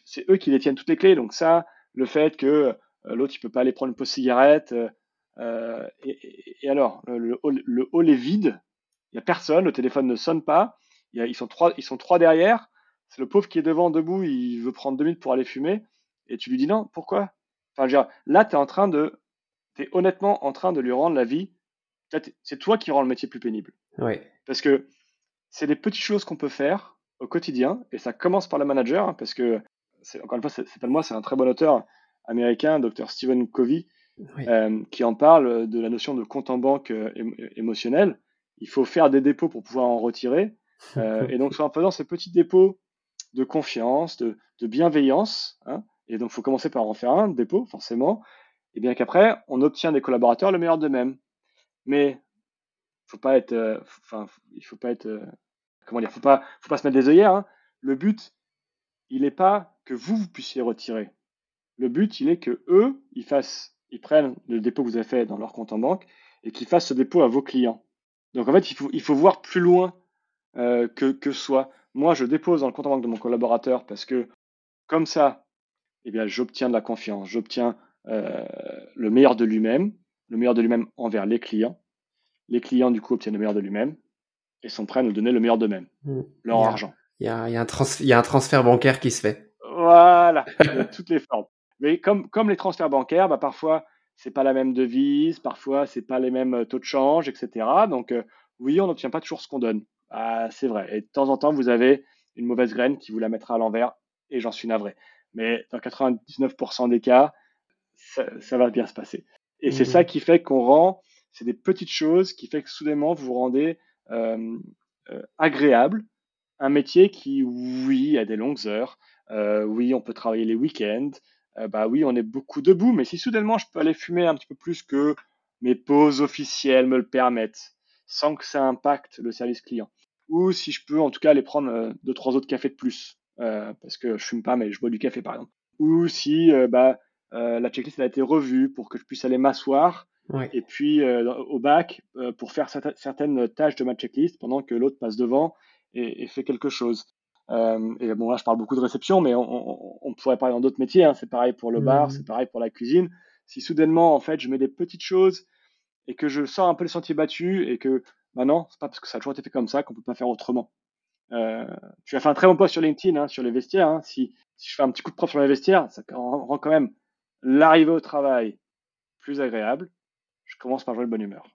c'est eux qui détiennent toutes les clés. Donc ça, le fait que l'autre il peut pas aller prendre une pause cigarette, et, alors le, hall, est vide, il y a personne, le téléphone ne sonne pas, ils sont trois, ils sont trois derrière c'est le pauvre qui est devant, debout, il veut prendre deux minutes pour aller fumer, et tu lui dis non, pourquoi? Enfin, là, tu es en train de. Tu es honnêtement en train de lui rendre la vie. C'est toi qui rends le métier plus pénible. Oui. Parce que c'est des petites choses qu'on peut faire au quotidien, et ça commence par le manager, hein, parce que, encore une fois, c'est pas moi, c'est un très bon auteur américain, Dr. Stephen Covey, euh, qui en parle de la notion de compte en banque euh, émotionnel. Il faut faire des dépôts pour pouvoir en retirer. <laughs> Euh, et donc, en faisant ces petits dépôts de confiance, de, bienveillance. Hein. et donc, il faut commencer par en faire un dépôt, forcément. Et bien qu'après, on obtient des collaborateurs le meilleur d'eux-mêmes. Mais faut pas être, euh, il faut pas être, euh, comment dire, faut pas, faut pas se mettre des œillères. Hein. Le but, il n'est pas que vous, vous puissiez retirer. Le but, il est que eux, ils fassent, ils prennent le dépôt que vous avez fait dans leur compte en banque et qu'ils fassent ce dépôt à vos clients. Donc en fait, il faut, il faut voir plus loin euh, que, que soi moi, je dépose dans le compte en banque de mon collaborateur parce que comme ça, eh bien, j'obtiens de la confiance, j'obtiens le meilleur de lui-même, le meilleur de lui-même envers les clients. Les clients, du coup, obtiennent le meilleur de lui-même et sont prêts à nous donner le meilleur d'eux-mêmes, mmh. leur argent. Il y, a, un un transfert bancaire qui se fait. Voilà, <laughs> de toutes les formes. Mais comme, comme les transferts bancaires, bah, parfois, c'est pas la même devise, parfois, c'est pas les mêmes euh, taux de change, etc. Donc, euh, oui, on n'obtient pas toujours ce qu'on donne. Ah, c'est vrai. Et de temps en temps, vous avez une mauvaise graine qui vous la mettra à l'envers, et j'en suis navré. Mais dans 99% des cas, ça, va bien se passer. Et c'est ça mmh qui fait qu'on rend, c'est des petites choses qui fait que soudainement vous vous rendez euh, euh, agréable. Un métier qui, oui, a des longues heures. Euh, oui, on peut travailler les week-ends. bah oui, on est beaucoup debout. Mais si soudainement je peux aller fumer un petit peu plus que mes pauses officielles me le permettent, sans que ça impacte le service client. Ou si je peux en tout cas aller prendre deux trois autres cafés de plus parce que je fume pas mais je bois du café par exemple. Ou si euh, la checklist a été revue pour que je puisse aller m'asseoir et puis au bac pour faire certaines tâches de ma checklist pendant que l'autre passe devant et, fait quelque chose. et bon là je parle beaucoup de réception mais on, pourrait parler dans d'autres métiers. Hein. C'est pareil pour le bar, mmh. c'est pareil pour la cuisine. Si soudainement en fait je mets des petites choses et que je sors un peu les sentiers battus et que maintenant, bah c'est pas parce que ça a toujours été fait comme ça qu'on peut pas faire autrement. Euh, tu as fait un très bon post sur LinkedIn, hein, sur les vestiaires. Hein. Si, je fais un petit coup de prof sur les vestiaires, ça rend quand même l'arrivée au travail plus agréable. Je commence par jouer de bonne humeur.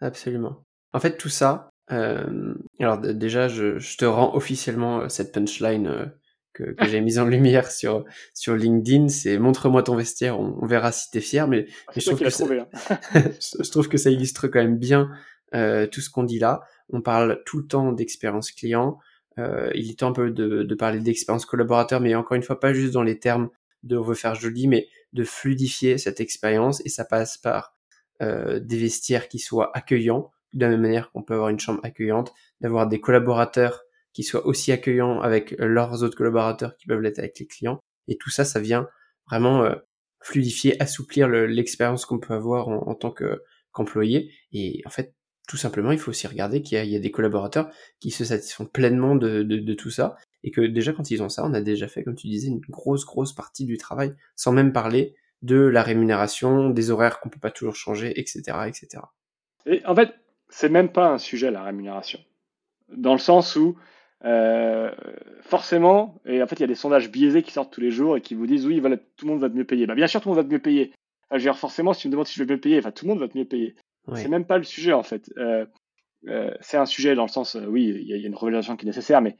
Absolument. En fait, tout ça, euh, alors déjà, je, te rends officiellement euh, cette punchline que, j'ai mise en lumière sur, sur LinkedIn, c'est montre-moi ton vestiaire, on, verra si t'es fier. Mais, ah, je, trouve que ça, hein. <laughs> je trouve que ça illustre quand même bien euh, tout ce qu'on dit là. On parle tout le temps d'expérience client. Euh, il est temps un peu de, de parler d'expérience collaborateur, mais encore une fois, pas juste dans les termes de refaire joli, mais de fluidifier cette expérience. Et ça passe par euh, des vestiaires qui soient accueillants, de la même manière qu'on peut avoir une chambre accueillante, d'avoir des collaborateurs qui soient aussi accueillants avec leurs autres collaborateurs qui peuvent l'être avec les clients. Et tout ça, ça vient vraiment euh, fluidifier, assouplir l'expérience qu'on peut avoir en, tant qu'employé. et en fait, tout simplement, il faut aussi regarder qu'il y, a des collaborateurs qui se satisfont pleinement de, tout ça. Et que déjà, quand ils ont ça, on a déjà fait, comme tu disais, une grosse, grosse partie du travail, sans même parler de la rémunération, des horaires qu'on peut pas toujours changer, etc., etc. Et en fait, c'est même pas un sujet la rémunération, dans le sens où euh, forcément, et en fait, il y a des sondages biaisés qui sortent tous les jours et qui vous disent oui, tout le monde va mieux payer. Bah, bien sûr, tout le monde va mieux payer. Enfin, forcément, si tu me demandes si je vais mieux payer, enfin, tout le monde va mieux payer. C'est même pas le sujet en fait. Euh, euh, c'est un sujet dans le sens, oui, il y, a une révélation qui est nécessaire, mais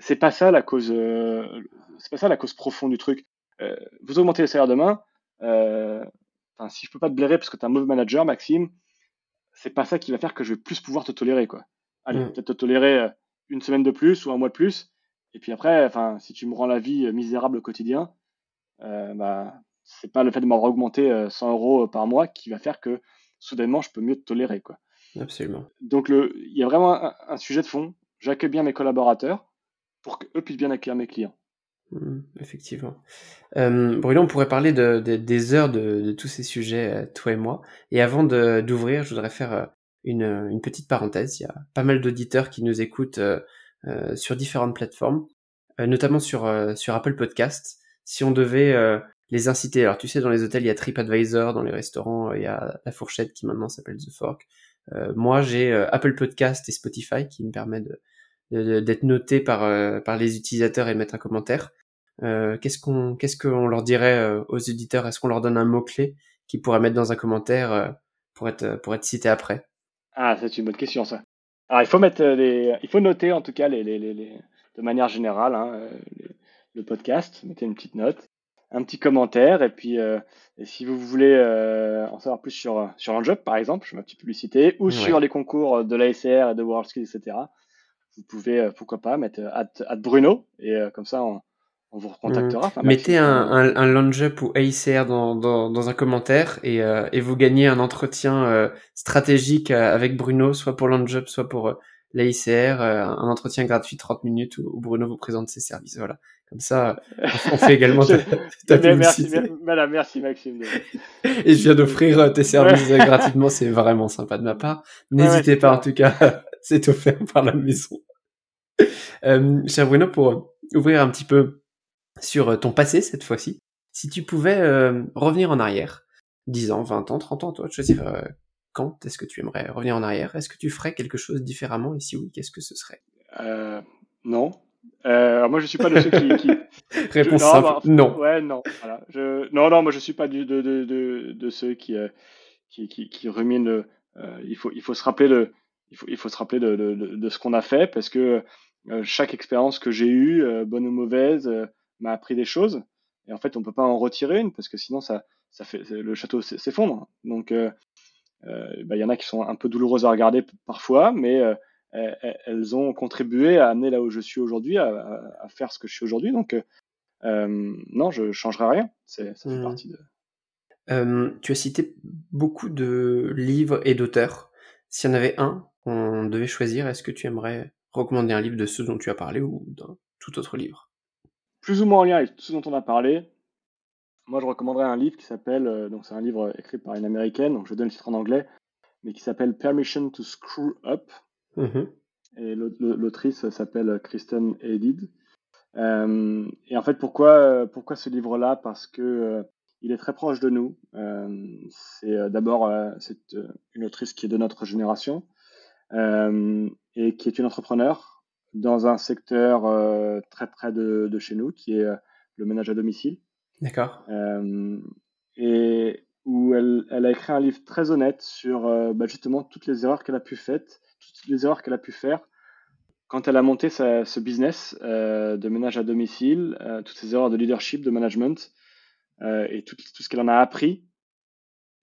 c'est pas ça la cause. c'est pas ça la cause profonde du truc. vous augmentez le salaire demain. si je peux pas te blairer parce que tu es un mauvais manager, Maxime, c'est pas ça qui va faire que je vais plus pouvoir te tolérer, quoi. Allez, mm. peut-être te tolérer euh, une semaine de plus ou un mois de plus. Et puis après, enfin, si tu me rends la vie misérable au quotidien, euh, bah, c'est pas le fait de m'avoir augmenté 100 euros par mois qui va faire que soudainement je peux mieux te tolérer, quoi. Absolument. Donc il y a vraiment un sujet de fond. J'accueille bien mes collaborateurs pour qu'eux puissent bien accueillir mes clients. Mmh, effectivement. Euh, Bruno, on pourrait parler de, des heures de, tous ces sujets, euh, toi et moi. Et avant d'ouvrir, je voudrais faire euh, une, une, petite parenthèse. Il y a pas mal d'auditeurs qui nous écoutent sur différentes plateformes, notamment sur, sur Apple Podcast. Si on devait les inciter, alors tu sais, dans les hôtels, il y a TripAdvisor, dans les restaurants, il y a La Fourchette qui maintenant s'appelle The Fork. moi, j'ai Apple Podcast et Spotify qui me permettent de d'être noté par euh, par les utilisateurs et mettre un commentaire. Euh, qu'est-ce qu'on qu'est-ce qu'on leur dirait euh, aux éditeurs Est-ce qu'on leur donne un mot clé qu'ils pourraient mettre dans un commentaire pour être pour être cité après? Ah, c'est une bonne question ça. Alors il faut mettre les, il faut noter en tout cas les, les, les, de manière générale hein, le podcast, mettez une petite note, un petit commentaire et puis et si vous voulez en savoir plus sur sur Handjob par exemple, je fais ma petite publicité ou sur les concours de l'ASR et de WorldSkills etc vous pouvez, euh, pourquoi pas, mettre à Bruno, et euh, comme ça, on, vous recontactera. Mmh. Mettez un, un, un launch-up ou AICR dans, dans, dans, un commentaire et, euh, et vous gagnez un entretien stratégique avec Bruno, soit pour launch-up, soit pour l'AICR, un entretien gratuit 30 minutes où, Bruno vous présente ses services. Voilà. Comme ça, on fait également <laughs> ta, Merci, merci Maxime. et je viens d'offrir tes services gratuitement, c'est vraiment sympa de ma part. N'hésitez pas en tout cas, <laughs> c'est offert par la maison. Euh, cher Bruno, pour ouvrir un petit peu sur ton passé cette fois-ci, si tu pouvais euh, revenir en arrière, 10 ans, 20 ans, 30 ans, toi, choisir euh, quand est-ce que tu aimerais revenir en arrière? Est-ce que tu ferais quelque chose différemment? Et si oui, qu'est-ce que ce serait? Non. moi, je suis pas de ceux qui. <laughs> Réponse simple. Bah, non. Ouais, non. Voilà. Je... Non, non, moi, je suis pas de, de, de, de, ceux qui, qui, qui, qui ruminent. il, faut, il faut se rappeler le. Il faut, il faut se rappeler de, de, de ce qu'on a fait parce que euh, chaque expérience que j'ai eue, euh, bonne ou mauvaise, euh, m'a appris des choses. Et en fait, on peut pas en retirer une parce que sinon, ça, ça fait le château s'effondre. Donc, bah, il y en a qui sont un peu douloureuses à regarder parfois, mais elles ont contribué à amener là où je suis aujourd'hui, à, à, faire ce que je suis aujourd'hui. Donc, non, je changerai rien. Ça fait mmh. partie de. Euh, tu as cité beaucoup de livres et d'auteurs. S'il y en avait un qu'on devait choisir, est-ce que tu aimerais recommander un livre de ce dont tu as parlé ou d'un tout autre livre? Plus ou moins en lien avec ce dont on a parlé. Moi, je recommanderais un livre qui s'appelle, euh, donc c'est un livre écrit par une américaine, donc je donne le titre en anglais, mais qui s'appelle Permission to Screw Up. Mm-hmm. Et l'autrice s'appelle Kristen Edid. Euh, et en fait, pourquoi, euh, pourquoi ce livre-là? Parce que il est très proche de nous. c'est d'abord c'est une autrice qui est de notre génération et qui est une entrepreneur dans un secteur euh, très près de, de, chez nous, qui est euh, le ménage à domicile. D'accord. Euh, et où elle, elle, a écrit un livre très honnête sur euh, bah, justement toutes les erreurs qu'elle a pu faire, toutes les erreurs qu'elle a pu faire quand elle a monté sa, ce business euh, de ménage à domicile, toutes ces erreurs de leadership, de management et tout, tout ce qu'elle en a appris.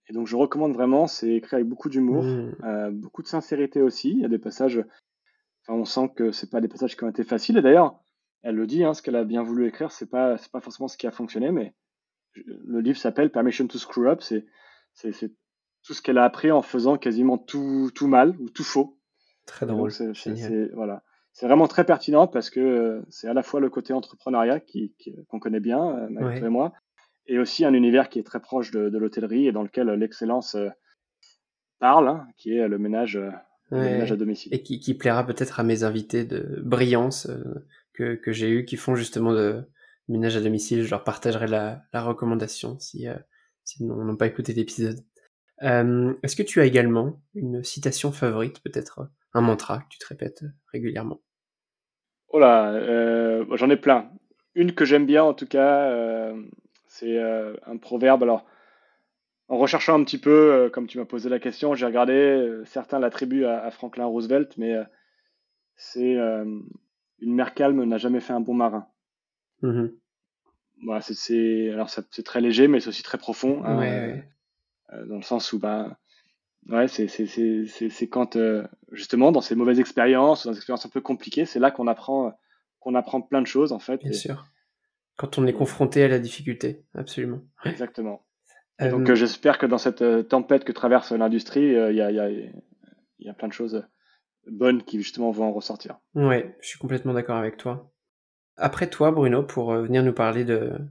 Et donc je recommande vraiment, c'est écrit avec beaucoup d'humour, mmh. beaucoup de sincérité aussi. Il y a des passages on sent que c'est pas des passages qui ont été faciles. Et d'ailleurs, elle le dit, hein, ce qu'elle a bien voulu écrire, c'est pas, c'est pas forcément ce qui a fonctionné, mais le livre s'appelle Permission to Screw Up. C'est, c'est, tout ce qu'elle a appris en faisant quasiment tout, tout mal ou tout faux. Très drôle. C'est, voilà. C'est vraiment très pertinent parce que euh, c'est à la fois le côté entrepreneuriat qui, qu'on connaît bien, euh, et moi, et aussi un univers qui est très proche de, de l'hôtellerie et dans lequel l'excellence euh, parle, hein, qui est le ménage à domicile. Et qui, qui plaira peut-être à mes invités de brillance euh, que, que j'ai eu qui font justement de ménage à domicile. Je leur partagerai la, la recommandation si, euh, si n'ont pas écouté l'épisode. Euh, Est-ce que tu as également une citation favorite, peut-être un mantra que tu te répètes régulièrement? Oh là, euh, j'en ai plein. Une que j'aime bien en tout cas, euh, c'est un proverbe. Alors, en recherchant un petit peu, euh, comme tu m'as posé la question, j'ai regardé, euh, certains l'attribuent à, Franklin Roosevelt, mais euh, c'est une mer calme n'a jamais fait un bon marin. Mmh voilà, c'est alors c'est très léger, mais c'est aussi très profond, hein, dans le sens où bah, Ouais, c'est quand, euh, justement, dans ces mauvaises expériences, dans des expériences un peu compliquées, c'est là qu'on apprend, qu'on apprend plein de choses, en fait. Bien sûr. Quand on est confronté à la difficulté, absolument. Exactement. donc, euh, j'espère que dans cette euh, tempête que traverse l'industrie, il y a, y, a, y, a, plein de choses bonnes qui, justement, vont en ressortir. Ouais, je suis complètement d'accord avec toi. Après toi, Bruno, pour venir nous parler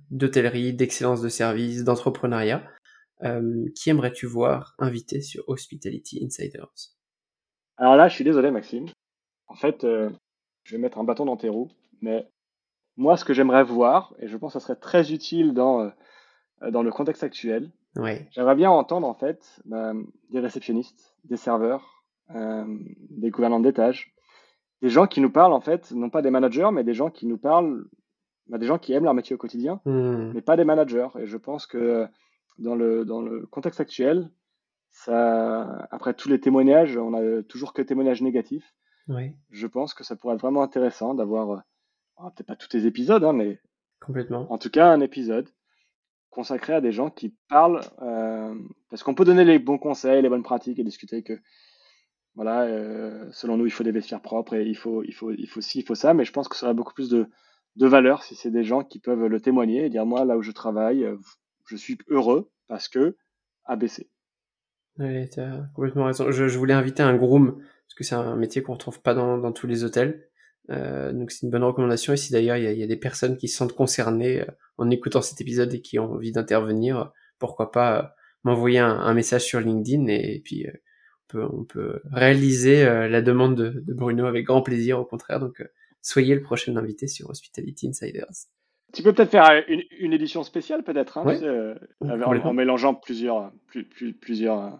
d'hôtellerie, d'excellence de service, d'entrepreneuriat, euh, qui aimerais-tu voir invité sur Hospitality Insiders Alors là, je suis désolé, Maxime. En fait, euh, je vais mettre un bâton dans tes roues, mais moi, ce que j'aimerais voir, et je pense que ça serait très utile dans, euh, dans le contexte actuel, j'aimerais bien entendre en fait des réceptionnistes, des serveurs, des gouvernants d'étage, des gens qui nous parlent en fait, non pas des managers, mais des gens qui nous parlent, bah, des gens qui aiment leur métier au quotidien, hmm. mais pas des managers. Et je pense que dans le, dans le contexte actuel, ça, après tous les témoignages, on a toujours que témoignages négatifs. Je pense que ça pourrait être vraiment intéressant d'avoir, euh, peut-être pas tous les épisodes, hein, mais complètement. En tout cas, un épisode consacré à des gens qui parlent, euh, parce qu'on peut donner les bons conseils, les bonnes pratiques et discuter que, voilà, euh, selon nous, il faut des vestiaires propres et il faut, il faut, il faut ci, il faut ça, mais je pense que ça aurait beaucoup plus de, de valeur si c'est des gens qui peuvent le témoigner et dire moi là où je travaille, je suis heureux parce que ABC. Oui, tu as complètement raison. Je, voulais inviter un groom, parce que c'est un métier qu'on retrouve pas dans, tous les hôtels. Euh, donc c'est une bonne recommandation. Et si d'ailleurs il y, a, des personnes qui se sentent concernées euh, en écoutant cet épisode et qui ont envie d'intervenir, pourquoi pas euh, m'envoyer un, message sur LinkedIn et, puis on, peut, on peut réaliser la demande de, de, Bruno avec grand plaisir au contraire. Donc soyez le prochain invité sur Hospitality Insiders. Tu peux peut-être faire une, une, édition spéciale, peut-être, hein, en, mélangeant plusieurs, plusieurs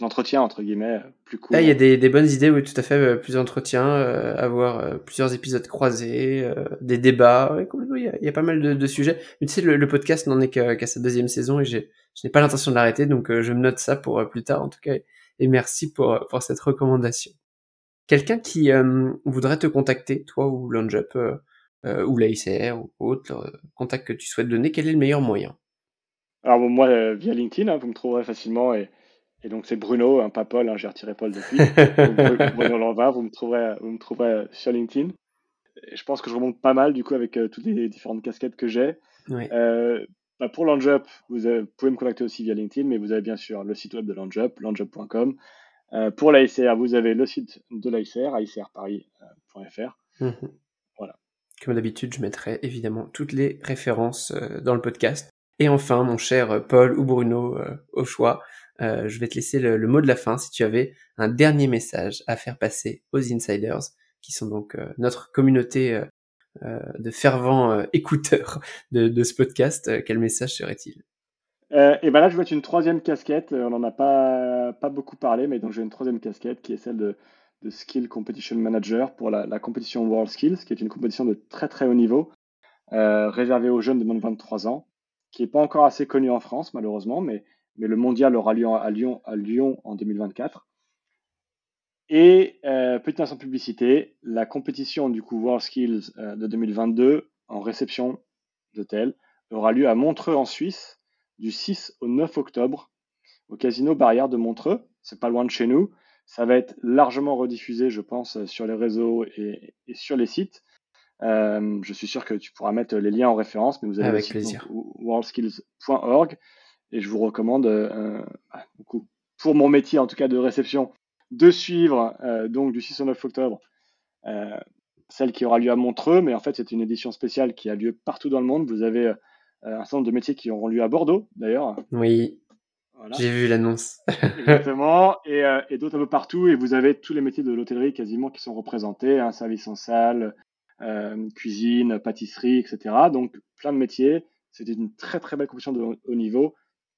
entretiens, entre guillemets, plus courts. il y a des, des, bonnes idées, oui, tout à fait. Euh, plusieurs entretiens, avoir plusieurs épisodes croisés, des débats. il, y a, pas mal de, de sujets. Mais tu sais, le, podcast n'en est qu'à sa deuxième saison et je n'ai pas l'intention de l'arrêter, donc je me note ça pour plus tard, en tout cas. Et merci pour, pour cette recommandation. Quelqu'un qui voudrait te contacter, toi ou LaunchUp, euh, ou l'AICR ou autre euh, contact que tu souhaites donner, quel est le meilleur moyen? Alors moi, euh, via LinkedIn, hein, vous me trouverez facilement et, et donc c'est Bruno, hein, pas Paul, hein, j'ai retiré Paul depuis. <laughs> Bruno Lanvin, vous me trouverez, vous me trouverez sur LinkedIn. Et je pense que je remonte pas mal du coup avec toutes les différentes casquettes que j'ai. Bah, pour LaunchUp, vous, pouvez me contacter aussi via LinkedIn, mais vous avez bien sûr le site web de LaunchUp, launchup.com. pour l'AICR, vous avez le site de l'AICR, aicrparis.fr. Comme d'habitude, je mettrai évidemment toutes les références euh, dans le podcast. Et enfin, mon cher euh, Paul ou Bruno, euh, au choix, je vais te laisser le, mot de la fin si tu avais un dernier message à faire passer aux insiders, qui sont donc notre communauté de fervents écouteurs de, ce podcast. quel message serait-il? Et ben là, je vois une troisième casquette. On n'en a pas, pas beaucoup parlé, mais donc j'ai une troisième casquette qui est celle de, Skill Competition Manager pour la, compétition World Skills, qui est une compétition de très très haut niveau, euh, réservée aux jeunes de moins de 23 ans, qui n'est pas encore assez connue en France malheureusement, mais, mais le mondial aura lieu à Lyon, à Lyon en 2024. Et euh, petite instant publicité, la compétition du coup World Skills euh, de 2022 en réception d'hôtel aura lieu à Montreux en Suisse du 6 au 9 octobre au casino Barrière de Montreux. C'est pas loin de chez nous. Ça va être largement rediffusé, je pense, sur les réseaux et, sur les sites. Euh, je suis sûr que tu pourras mettre les liens en référence, mais vous avez Avec le worldskills.org et je vous recommande, euh, bah, pour mon métier en tout cas de réception, de suivre euh, donc du 6 au 9 octobre celle qui aura lieu à Montreux, mais en fait c'est une édition spéciale qui a lieu partout dans le monde. Vous avez un certain nombre de métiers qui auront lieu à Bordeaux d'ailleurs. Oui. J'ai vu l'annonce. Exactement. Et, euh, et d'autres un peu partout. Et vous avez tous les métiers de l'hôtellerie quasiment qui sont représentés. hein, service en salle, euh, cuisine, pâtisserie, etc. Donc plein de métiers. C'était une très très belle compétition de haut niveau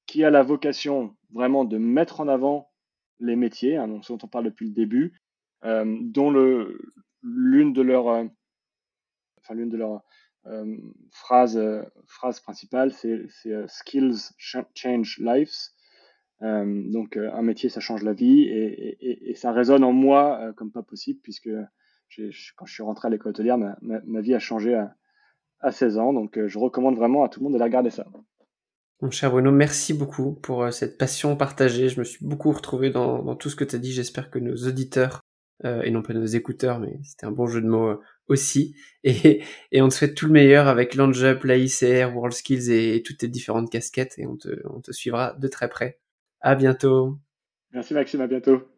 qui a la vocation vraiment de mettre en avant les métiers, hein, dont on parle depuis le début, euh, dont l'une de leurs, euh, de euh, phrases, principales, c'est, skills change lives. Donc un métier, ça change la vie et, ça résonne en moi comme pas possible puisque quand je suis rentré à l'école hôtelière, ma, vie a changé à, 16 ans. Donc je recommande vraiment à tout le monde d'aller regarder ça. Mon cher Bruno, merci beaucoup pour euh, cette passion partagée. Je me suis beaucoup retrouvé dans, tout ce que tu as dit. J'espère que nos auditeurs, euh, et non pas nos écouteurs, mais c'était un bon jeu de mots euh, aussi. <laughs> Et, et, on te souhaite tout le meilleur avec l'Anjup, l'AICR, World Skills et, toutes tes différentes casquettes. Et on te, on te suivra de très près. À bientôt. Merci Maxime, à bientôt.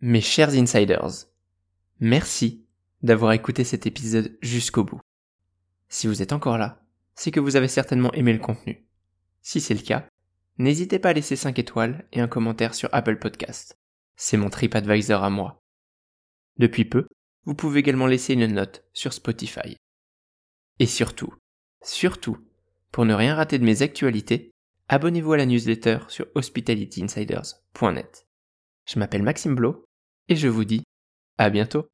Mes chers insiders, merci d'avoir écouté cet épisode jusqu'au bout. Si vous êtes encore là, c'est que vous avez certainement aimé le contenu. Si c'est le cas, n'hésitez pas à laisser 5 étoiles et un commentaire sur Apple Podcast. C'est mon TripAdvisor à moi. Depuis peu, vous pouvez également laisser une note sur Spotify. Et surtout, surtout, pour ne rien rater de mes actualités, abonnez-vous à la newsletter sur hospitalityinsiders.net. Je m'appelle Maxime Blo et je vous dis à bientôt.